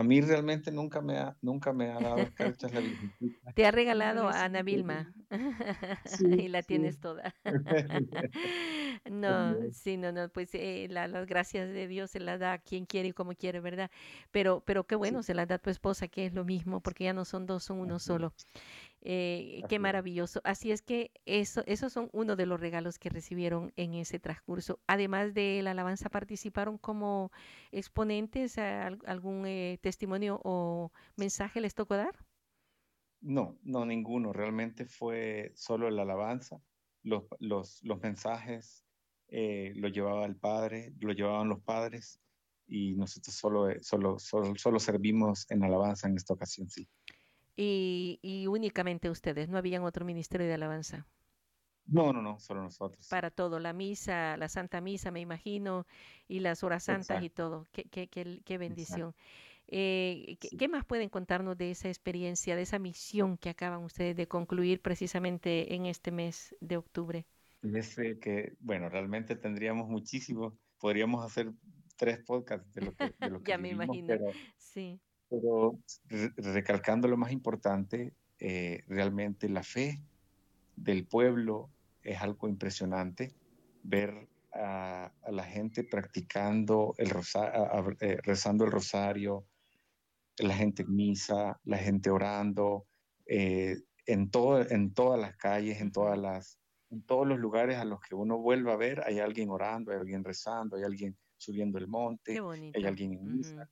Speaker 4: a mí realmente nunca me ha, nunca me ha dado cartas la
Speaker 1: Te ha regalado a Ana Vilma. y la tienes toda. no, sí, no, no, pues eh, las gracias de Dios se las da a quien quiere y como quiere, ¿verdad? Pero, pero qué bueno, se las da a tu esposa, que es lo mismo, porque ya no son dos, son uno solo. Eh, qué maravilloso. Así es que eso, esos son uno de los regalos que recibieron en ese transcurso. Además de la alabanza, participaron como exponentes, algún eh, testimonio o mensaje les tocó dar.
Speaker 4: No, no, ninguno. Realmente fue solo la alabanza. Los, los, los mensajes eh, lo llevaba el padre, lo llevaban los padres y nosotros solo, solo, solo, solo servimos en alabanza en esta ocasión, sí.
Speaker 1: Y, únicamente ustedes, no habían otro ministerio de alabanza.
Speaker 4: No, no, no, solo nosotros.
Speaker 1: Para todo, la misa, la Santa Misa, me imagino, y las horas santas y todo. Qué, qué, qué, bendición. Eh, ¿qué, más pueden contarnos de esa experiencia, de esa misión que acaban ustedes de concluir precisamente en este mes de octubre?
Speaker 4: Ese que, bueno, realmente tendríamos muchísimo, podríamos hacer tres podcasts de lo que, de lo que
Speaker 1: Ya me imagino, sí.
Speaker 4: Pero recalcando lo más importante, eh, realmente la fe del pueblo es algo impresionante. Ver a, la gente practicando el rosario, eh, rezando el rosario, la gente en misa, la gente orando, eh, en, todo, en todas las calles, en, todas las, en todos los lugares a los que uno vuelve a ver, hay alguien orando, hay alguien rezando, hay alguien subiendo el monte, hay alguien en misa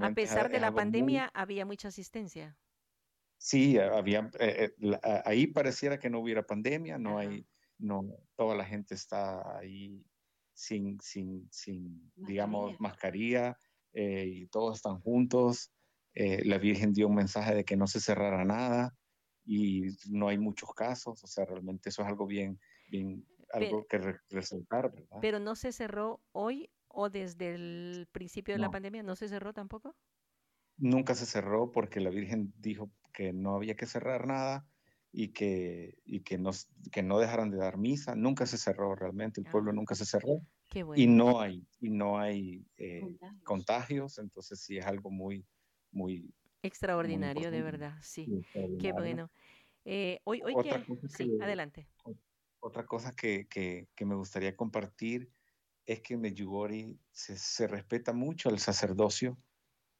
Speaker 1: a pesar de la pandemia, había mucha asistencia.
Speaker 4: Sí, había, eh, eh, ahí pareciera que no hubiera pandemia, no hay, no, toda la gente está ahí sin, sin, sin digamos, mascarilla eh, y todos están juntos. la Virgen dio un mensaje de que no se cerrara nada y no hay muchos casos, o sea, realmente eso es algo bien, bien, algo que resaltar, ¿verdad?
Speaker 1: Pero no se cerró hoy o desde el principio de la pandemia no se cerró tampoco?
Speaker 4: Nunca se cerró porque la Virgen dijo que no había que cerrar nada y que, y que, que no dejaran de dar misa. Nunca se cerró realmente, el pueblo ah. nunca se cerró. Y no hay, y no hay eh, contagios. entonces sí es algo muy, muy...
Speaker 1: Extraordinario, de verdad, sí. Qué bueno. Eh, hoy, hoy que, sí, adelante.
Speaker 4: Otra cosa que, que, que me gustaría compartir es que en Medjugorje se, respeta mucho el sacerdocio,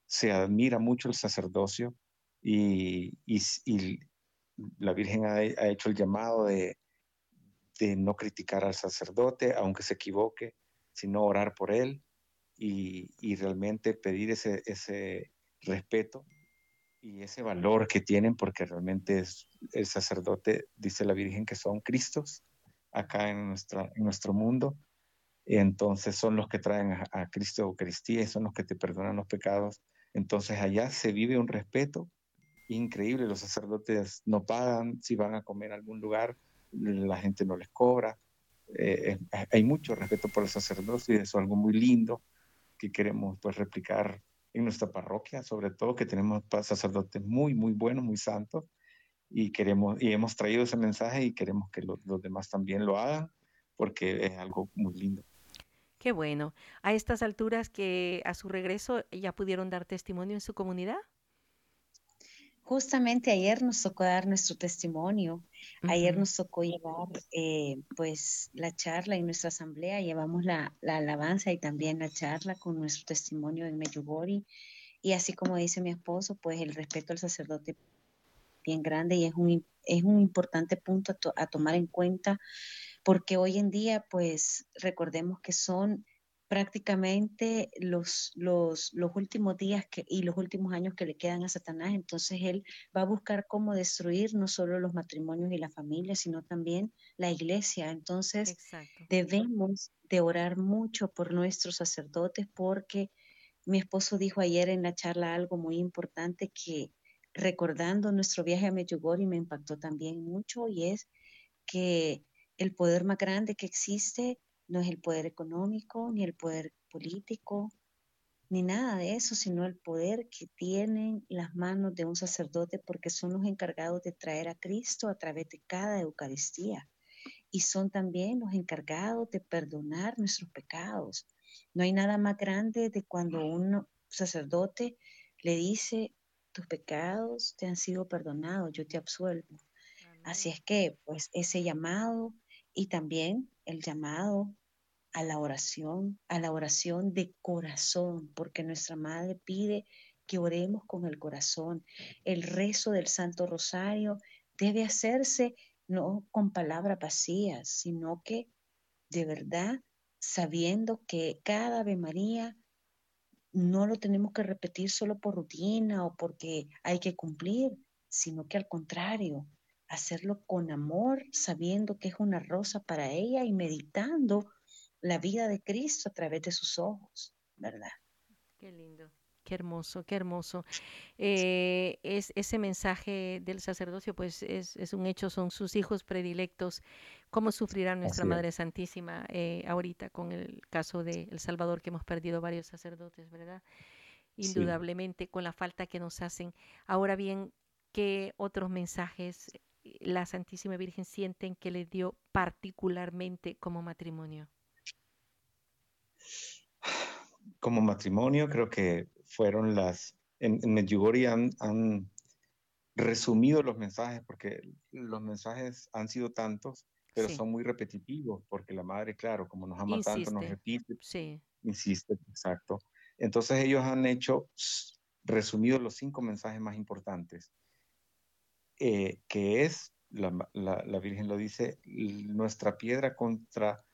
Speaker 4: se admira mucho el sacerdocio y, la Virgen ha, hecho el llamado de, no criticar al sacerdote, aunque se equivoque, sino orar por él y, realmente pedir ese, ese respeto y ese valor que tienen, porque realmente el sacerdote, dice la Virgen, que son Cristos acá en, nuestra, en nuestro mundo entonces son los que traen a, Cristo Eucaristía y son los que te perdonan los pecados. Entonces allá se vive un respeto increíble, los sacerdotes no pagan, si van a comer a algún lugar, la gente no les cobra. Eh, hay mucho respeto por el sacerdocio y eso es algo muy lindo que queremos pues replicar en nuestra parroquia, sobre todo que tenemos sacerdotes muy, muy buenos, muy santos, y queremos, y hemos traído ese mensaje y queremos que los demás también lo hagan, porque es algo muy lindo.
Speaker 1: Qué bueno. A estas alturas que a su regreso ya pudieron dar testimonio en su comunidad.
Speaker 3: Justamente ayer nos tocó dar nuestro testimonio. Ayer nos tocó llevar eh, pues la charla en nuestra asamblea. Llevamos la, la, alabanza y también la charla con nuestro testimonio en Medjugorje. Y así como dice mi esposo, pues el respeto al sacerdote bien grande y es un, es un importante punto a, a tomar en cuenta porque hoy en día pues recordemos que son prácticamente los, los, los últimos días que, y los últimos años que le quedan a Satanás. Entonces él va a buscar cómo destruir no solo los matrimonios y la familia, sino también la iglesia. Entonces debemos de orar mucho por nuestros sacerdotes porque mi esposo dijo ayer en la charla algo muy importante que recordando nuestro viaje a Medjugorje me impactó también mucho y es que el poder más grande que existe no es el poder económico, ni el poder político, ni nada de eso, sino el poder que tienen las manos de un sacerdote porque son los encargados de traer a Cristo a través de cada Eucaristía. Y son también los encargados de perdonar nuestros pecados. No hay nada más grande de cuando un sacerdote le dice, tus pecados te han sido perdonados, yo te absuelvo. Así es que, pues, ese llamado y también el llamado a la oración, a la oración de corazón, porque nuestra Madre pide que oremos con el corazón. El rezo del Santo Rosario debe hacerse no con palabras vacías, sino que de verdad sabiendo que cada Ave María no lo tenemos que repetir solo por rutina o porque hay que cumplir, sino que al contrario, hacerlo con amor, sabiendo que es una rosa para ella y meditando la vida de Cristo a través de sus ojos, ¿verdad?
Speaker 1: Qué lindo. Qué hermoso, qué hermoso. Eh, es, ese mensaje del sacerdocio, pues es, es, un hecho, son sus hijos predilectos. ¿Cómo sufrirá nuestra Madre Santísima eh, ahorita con el caso de El Salvador, que hemos perdido varios sacerdotes, ¿verdad? Indudablemente, con la falta que nos hacen. Ahora bien, ¿qué otros mensajes la Santísima Virgen sienten que le dio particularmente como matrimonio?
Speaker 4: como matrimonio, creo que fueron las, en, en Medjugorje han, resumido los mensajes, porque los mensajes han sido tantos, pero son muy repetitivos, porque la madre, claro, como nos ama tanto, nos repite, sí. insiste, exacto. Entonces ellos han hecho, resumido los cinco mensajes más importantes, eh, que es, la, la, la Virgen lo dice, nuestra piedra contra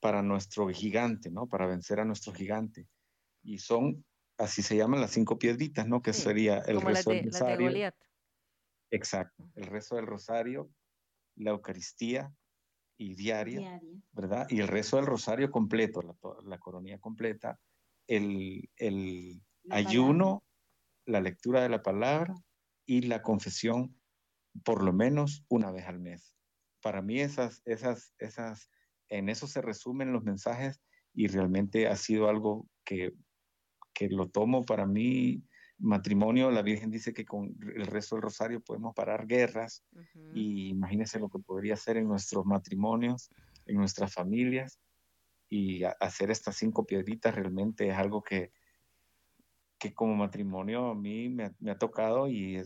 Speaker 4: para nuestro gigante, ¿no? Para vencer a nuestro gigante. Y son, así se llaman las cinco piedritas, ¿no? Que sería el rezo del rosario. Exacto, el rezo del rosario, la Eucaristía y diaria, ¿verdad? Y el rezo del rosario completo, la, la coronía completa, el, el ayuno, la lectura de la palabra y la confesión por lo menos una vez al mes. Para mí esas, esas, esas en eso se resumen los mensajes y realmente ha sido algo que, que lo tomo. Para mí matrimonio, la Virgen dice que con el resto del rosario podemos parar guerras y imagínense lo que podría hacer en nuestros matrimonios, en nuestras familias. Y hacer estas cinco piedritas realmente es algo que, que como matrimonio a mí me, ha tocado y,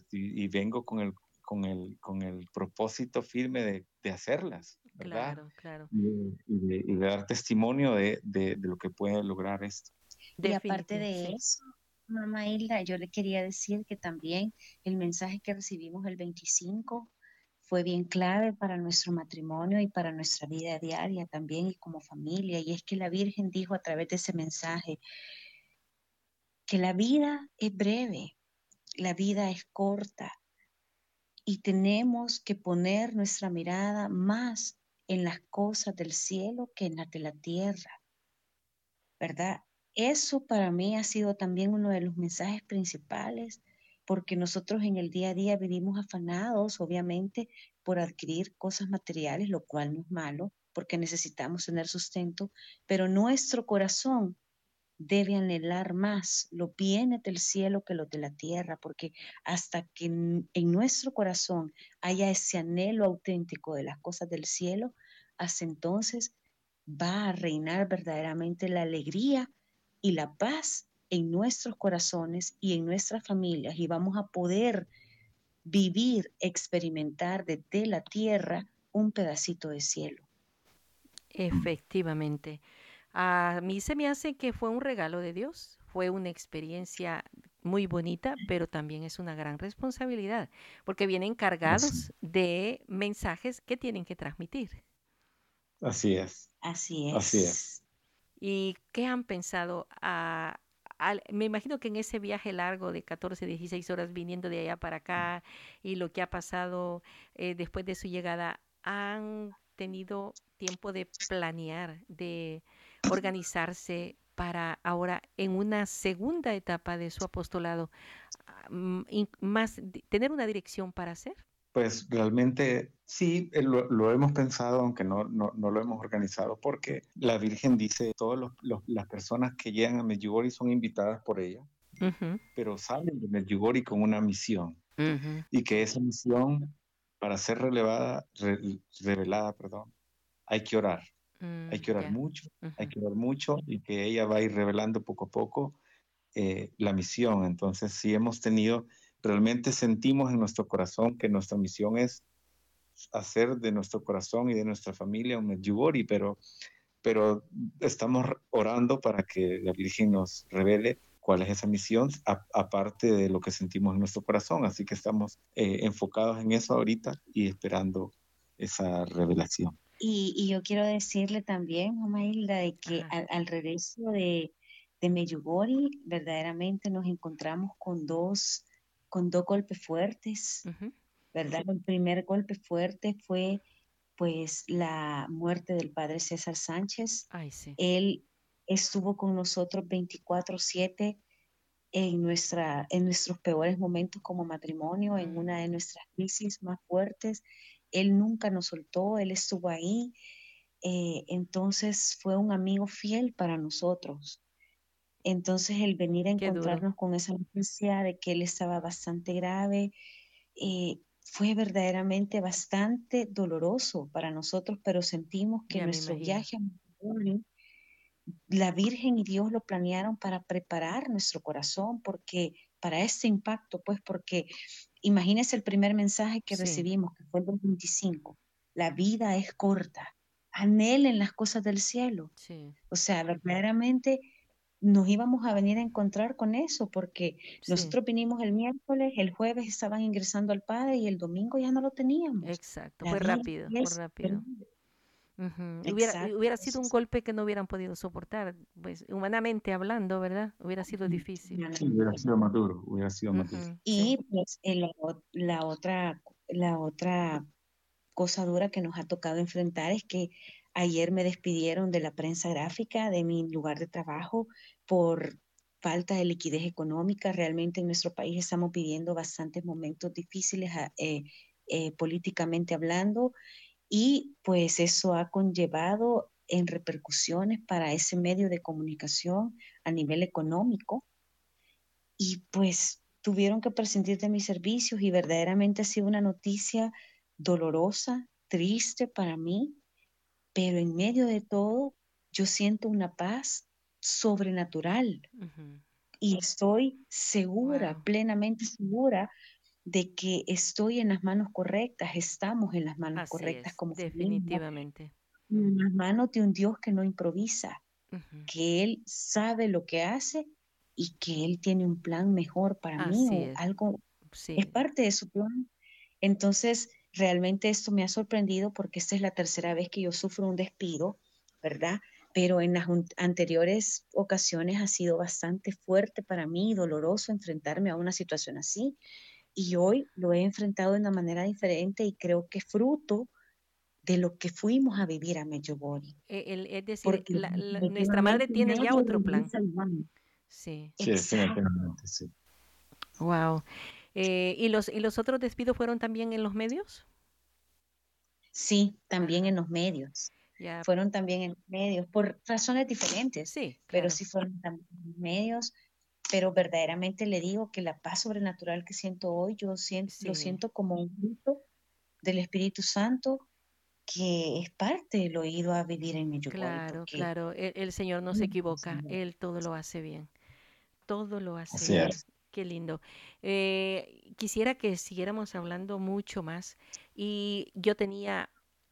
Speaker 4: vengo con el, con, el, con el propósito firme de, de hacerlas. Claro, claro. Y, de, dar testimonio de, lo que puede lograr esto.
Speaker 3: Y aparte de eso, mamá Hilda, yo le quería decir que también el mensaje que recibimos el 25 fue bien clave para nuestro matrimonio y para nuestra vida diaria también y como familia. Y es que la Virgen dijo a través de ese mensaje que la vida es breve, la vida es corta y tenemos que poner nuestra mirada más en las cosas del cielo que en las de la tierra. ¿Verdad? Eso para mí ha sido también uno de los mensajes principales porque nosotros en el día a día vivimos afanados, obviamente, por adquirir cosas materiales, lo cual no es malo, porque necesitamos tener sustento, pero nuestro corazón debe anhelar más lo viene del cielo que lo de la tierra, porque hasta que en, en, nuestro corazón haya ese anhelo auténtico de las cosas del cielo, hasta entonces va a reinar verdaderamente la alegría y la paz en nuestros corazones y en nuestras familias y vamos a poder vivir, experimentar desde la tierra un pedacito de cielo.
Speaker 1: Efectivamente. A mí se me hace que fue un regalo de Dios, fue una experiencia muy bonita, pero también es una gran responsabilidad, porque vienen cargados de mensajes que tienen que transmitir.
Speaker 4: Así es.
Speaker 3: Así es.
Speaker 4: Así es.
Speaker 1: ¿Y qué han pensado? A, me imagino que en ese viaje largo de 14, 16 horas viniendo de allá para acá y lo que ha pasado eh, después de su llegada, han tenido tiempo de planear, de organizarse para ahora en una segunda etapa de su apostolado, mm, más tener una dirección para hacer?
Speaker 4: Pues realmente sí, eh, lo, hemos pensado, aunque no, no, no, lo hemos organizado, porque la Virgen dice, todas las personas que llegan a Medjugorje son invitadas por ella, pero salen de Medjugorje con una misión, y que esa misión, para ser relevada, revelada, perdón, hay que orar. Hay que orar mm, mucho, hay que orar mucho y que ella va a ir revelando poco a poco eh, la misión. Entonces, sí hemos tenido realmente sentimos en nuestro corazón que nuestra misión es hacer de nuestro corazón y de nuestra familia un Medjugorje, pero, pero estamos orando para que la Virgen nos revele cuál es esa misión, aparte de lo que sentimos en nuestro corazón. Así que estamos eh, enfocados en eso ahorita y esperando esa revelación.
Speaker 3: Y, yo quiero decirle también, mamá Hilda, de que al, regreso de, de Medjugorje, verdaderamente nos encontramos con dos con dos golpes fuertes, ¿verdad? El primer golpe fuerte fue pues la muerte del padre César Sánchez. Él estuvo con nosotros 24/7 en, nuestra, en nuestros peores momentos como matrimonio, en mm. una de nuestras crisis más fuertes. Él nunca nos soltó, él estuvo ahí. Eh, entonces fue un amigo fiel para nosotros. Entonces el venir a encontrarnos con esa noticia de que él estaba bastante grave eh, fue verdaderamente bastante doloroso para nosotros, pero sentimos que nuestro viaje a la Virgen y Dios lo planearon para preparar nuestro corazón, porque para este impacto, pues porque imagínese el primer mensaje que recibimos, que fue el 25, la vida es corta, anhelen las cosas del cielo. O sea, verdaderamente nos íbamos a venir a encontrar con eso, porque nosotros vinimos el miércoles, el jueves estaban ingresando al padre y el domingo ya no lo teníamos.
Speaker 1: Exacto, fue rápido, fue rápido. Hubiera, sido un golpe que no hubieran podido soportar, pues humanamente hablando, ¿verdad? Hubiera sido difícil.
Speaker 4: hubiera sido maduro, hubiera sido
Speaker 3: Y pues la, otra, la otra cosa dura que nos ha tocado enfrentar es que Ayer me despidieron de la prensa gráfica, de mi lugar de trabajo, por falta de liquidez económica. Realmente en nuestro país estamos viviendo bastantes momentos difíciles ah, eh, eh, políticamente hablando y pues eso ha conllevado en repercusiones para ese medio de comunicación a nivel económico. Y pues tuvieron que prescindir de mis servicios y verdaderamente ha sido una noticia dolorosa, triste para mí, pero en medio de todo yo siento una paz sobrenatural. Y estoy segura, plenamente segura de que estoy en las manos correctas, estamos en las manos correctas como
Speaker 1: definitivamente.
Speaker 3: En las manos de un Dios que no improvisa, que Él sabe lo que hace y que Él tiene un plan mejor para mí algo es parte de su plan. Entonces, Realmente esto me ha sorprendido porque esta es la tercera vez que yo sufro un despido, ¿verdad? Pero en las anteriores ocasiones ha sido bastante fuerte para mí doloroso enfrentarme a una situación así. Y hoy lo he enfrentado de una manera diferente y creo que fruto de lo que fuimos a vivir a Medjugorje.
Speaker 1: E, es decir, nuestra madre tiene ya otro plan.
Speaker 4: Sí. Sí, sí.
Speaker 1: Wow. Eh, ¿y, los, ¿Y los otros despidos fueron también en los medios?
Speaker 3: Sí, también en los medios. Fueron también en los medios, por razones diferentes,
Speaker 1: sí,
Speaker 3: pero sí fueron también en los medios. Pero verdaderamente le digo que la paz sobrenatural que siento hoy, yo siento, lo siento como un grito del Espíritu Santo que es parte del oído a vivir en medio
Speaker 1: Claro, claro, el, Señor no se equivoca, Él todo lo hace bien, todo lo hace bien. Qué lindo. Eh, quisiera que siguiéramos hablando mucho más y yo tenía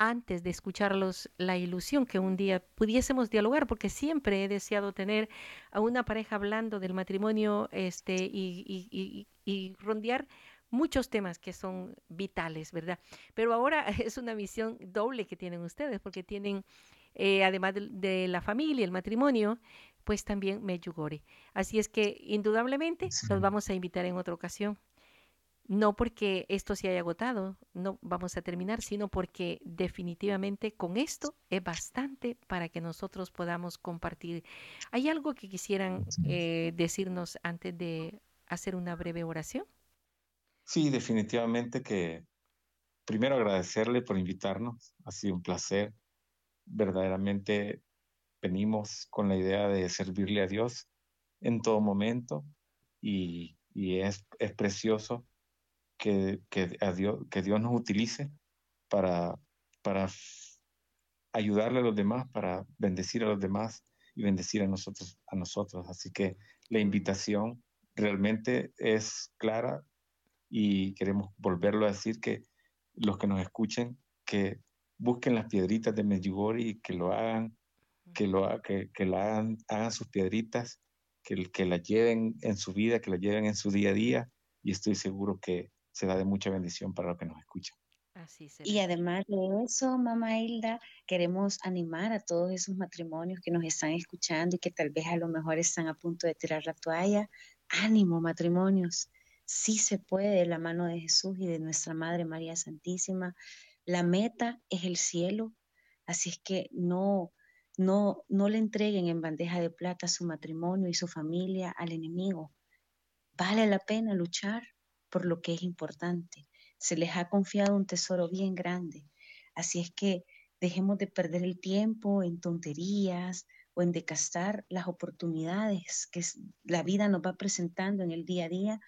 Speaker 1: antes de escucharlos la ilusión que un día pudiésemos dialogar, porque siempre he deseado tener a una pareja hablando del matrimonio este, y, y, y rondear muchos temas que son vitales, ¿verdad? Pero ahora es una misión doble que tienen ustedes, porque tienen, eh, además de, la familia, el matrimonio, pues también Medjugorje. Así es que indudablemente los vamos a invitar en otra ocasión. No porque esto se haya agotado, no vamos a terminar, sino porque definitivamente con esto es bastante para que nosotros podamos compartir. ¿Hay algo que quisieran eh, decirnos antes de hacer una breve oración?
Speaker 4: Sí, definitivamente que primero agradecerle por invitarnos. Ha sido un placer. Verdaderamente venimos con la idea de servirle a Dios en todo momento y, es, precioso que, a Dios, que Dios nos utilice para, para ayudarle a los demás, para bendecir a los demás y bendecir a nosotros, a nosotros. Así que la invitación realmente es clara y queremos volverlo a decir que los que nos escuchen, que busquen las piedritas de Medjugorje y que lo hagan, que, lo, que, que la hagan, hagan sus piedritas, que, que las lleven en su vida, que las lleven en su día a día y estoy seguro que será de mucha bendición para los que nos escuchan.
Speaker 3: Así y además de eso, mamá Hilda, queremos animar a todos esos matrimonios que nos están escuchando y que tal vez a lo mejor están a punto de tirar la toalla. Ánimo, matrimonios sí se puede de la mano de Jesús y de nuestra Madre María Santísima. La meta es el cielo, así es que no, no, no le entreguen en bandeja de plata su matrimonio y su familia al enemigo. Vale la pena luchar por lo que es importante. Se les ha confiado un tesoro bien grande. Así es que dejemos de perder el tiempo en tonterías o en decastar las oportunidades que la vida nos va presentando en el día a día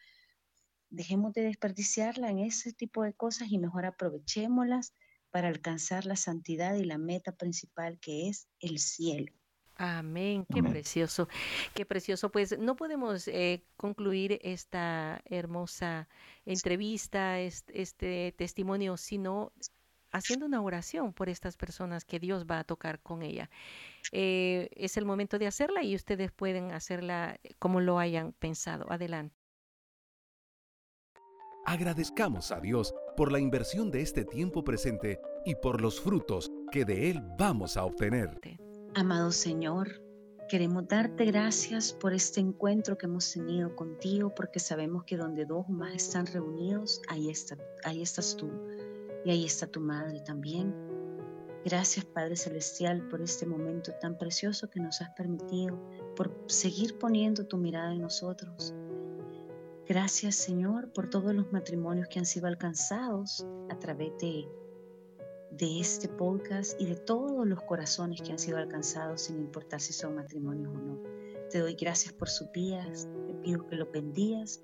Speaker 3: dejemos de desperdiciarla en ese tipo de cosas y mejor aprovechémoslas para alcanzar la santidad y la meta principal que es el cielo.
Speaker 1: Amén, qué precioso, qué precioso. Pues no podemos eh, concluir esta hermosa entrevista, este, testimonio, sino haciendo una oración por estas personas que Dios va a tocar con ella. Eh, es el momento de hacerla y ustedes pueden hacerla como lo hayan pensado. Adelante.
Speaker 2: Agradezcamos a Dios por la inversión de este tiempo presente y por los frutos que de Él vamos a obtener.
Speaker 3: Amado Señor, queremos darte gracias por este encuentro que hemos tenido contigo, porque sabemos que donde dos más están reunidos, ahí, ahí estás tú y ahí está tu madre también. Gracias Padre Celestial por este momento tan precioso que nos has permitido, por seguir poniendo tu mirada en nosotros Gracias Señor por todos los matrimonios que han sido alcanzados a través de, de este podcast y de todos los corazones que han sido alcanzados sin importar si son matrimonios o no. Te doy gracias por sus vidas, te pido que los bendigas,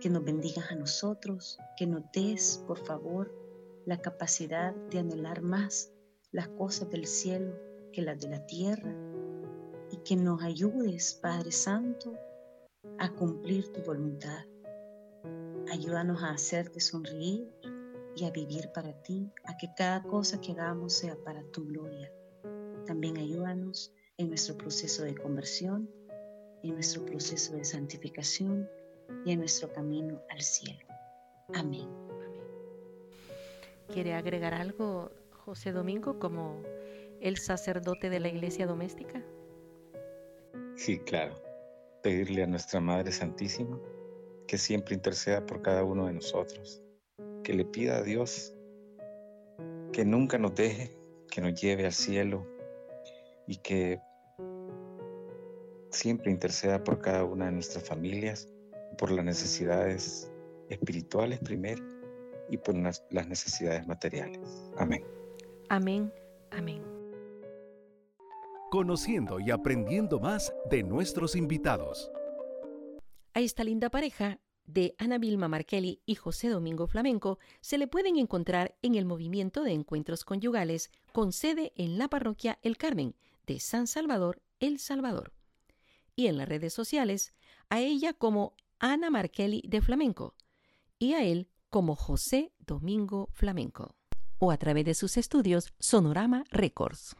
Speaker 3: que nos bendigas a nosotros, que nos des, por favor, la capacidad de anhelar más las cosas del cielo que las de la tierra y que nos ayudes, Padre Santo, a cumplir tu voluntad. Ayúdanos a hacerte sonreír y a vivir para ti, a que cada cosa que hagamos sea para tu gloria. También ayúdanos en nuestro proceso de conversión, en nuestro proceso de santificación y en nuestro camino al cielo. Amén.
Speaker 1: ¿Quiere agregar algo, José Domingo, como el sacerdote de la iglesia doméstica?
Speaker 4: Sí, claro pedirle a nuestra Madre Santísima que siempre interceda por cada uno de nosotros, que le pida a Dios que nunca nos deje, que nos lleve al cielo y que siempre interceda por cada una de nuestras familias, por las necesidades espirituales primero y por las necesidades materiales. Amén.
Speaker 1: Amén. Amén.
Speaker 2: Conociendo y aprendiendo más de nuestros invitados.
Speaker 1: A esta linda pareja de Ana Vilma Markelly y José Domingo Flamenco se le pueden encontrar en el movimiento de encuentros conyugales con sede en la parroquia El Carmen de San Salvador, El Salvador. Y en las redes sociales, a ella como Ana Markelly de Flamenco y a él como José Domingo Flamenco, o a través de sus estudios Sonorama Records.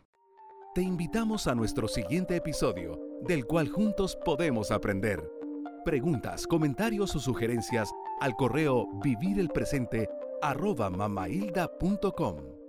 Speaker 2: Te invitamos a nuestro siguiente episodio, del cual juntos podemos aprender. Preguntas, comentarios o sugerencias al correo vivirelpresente arroba mamahilda.com.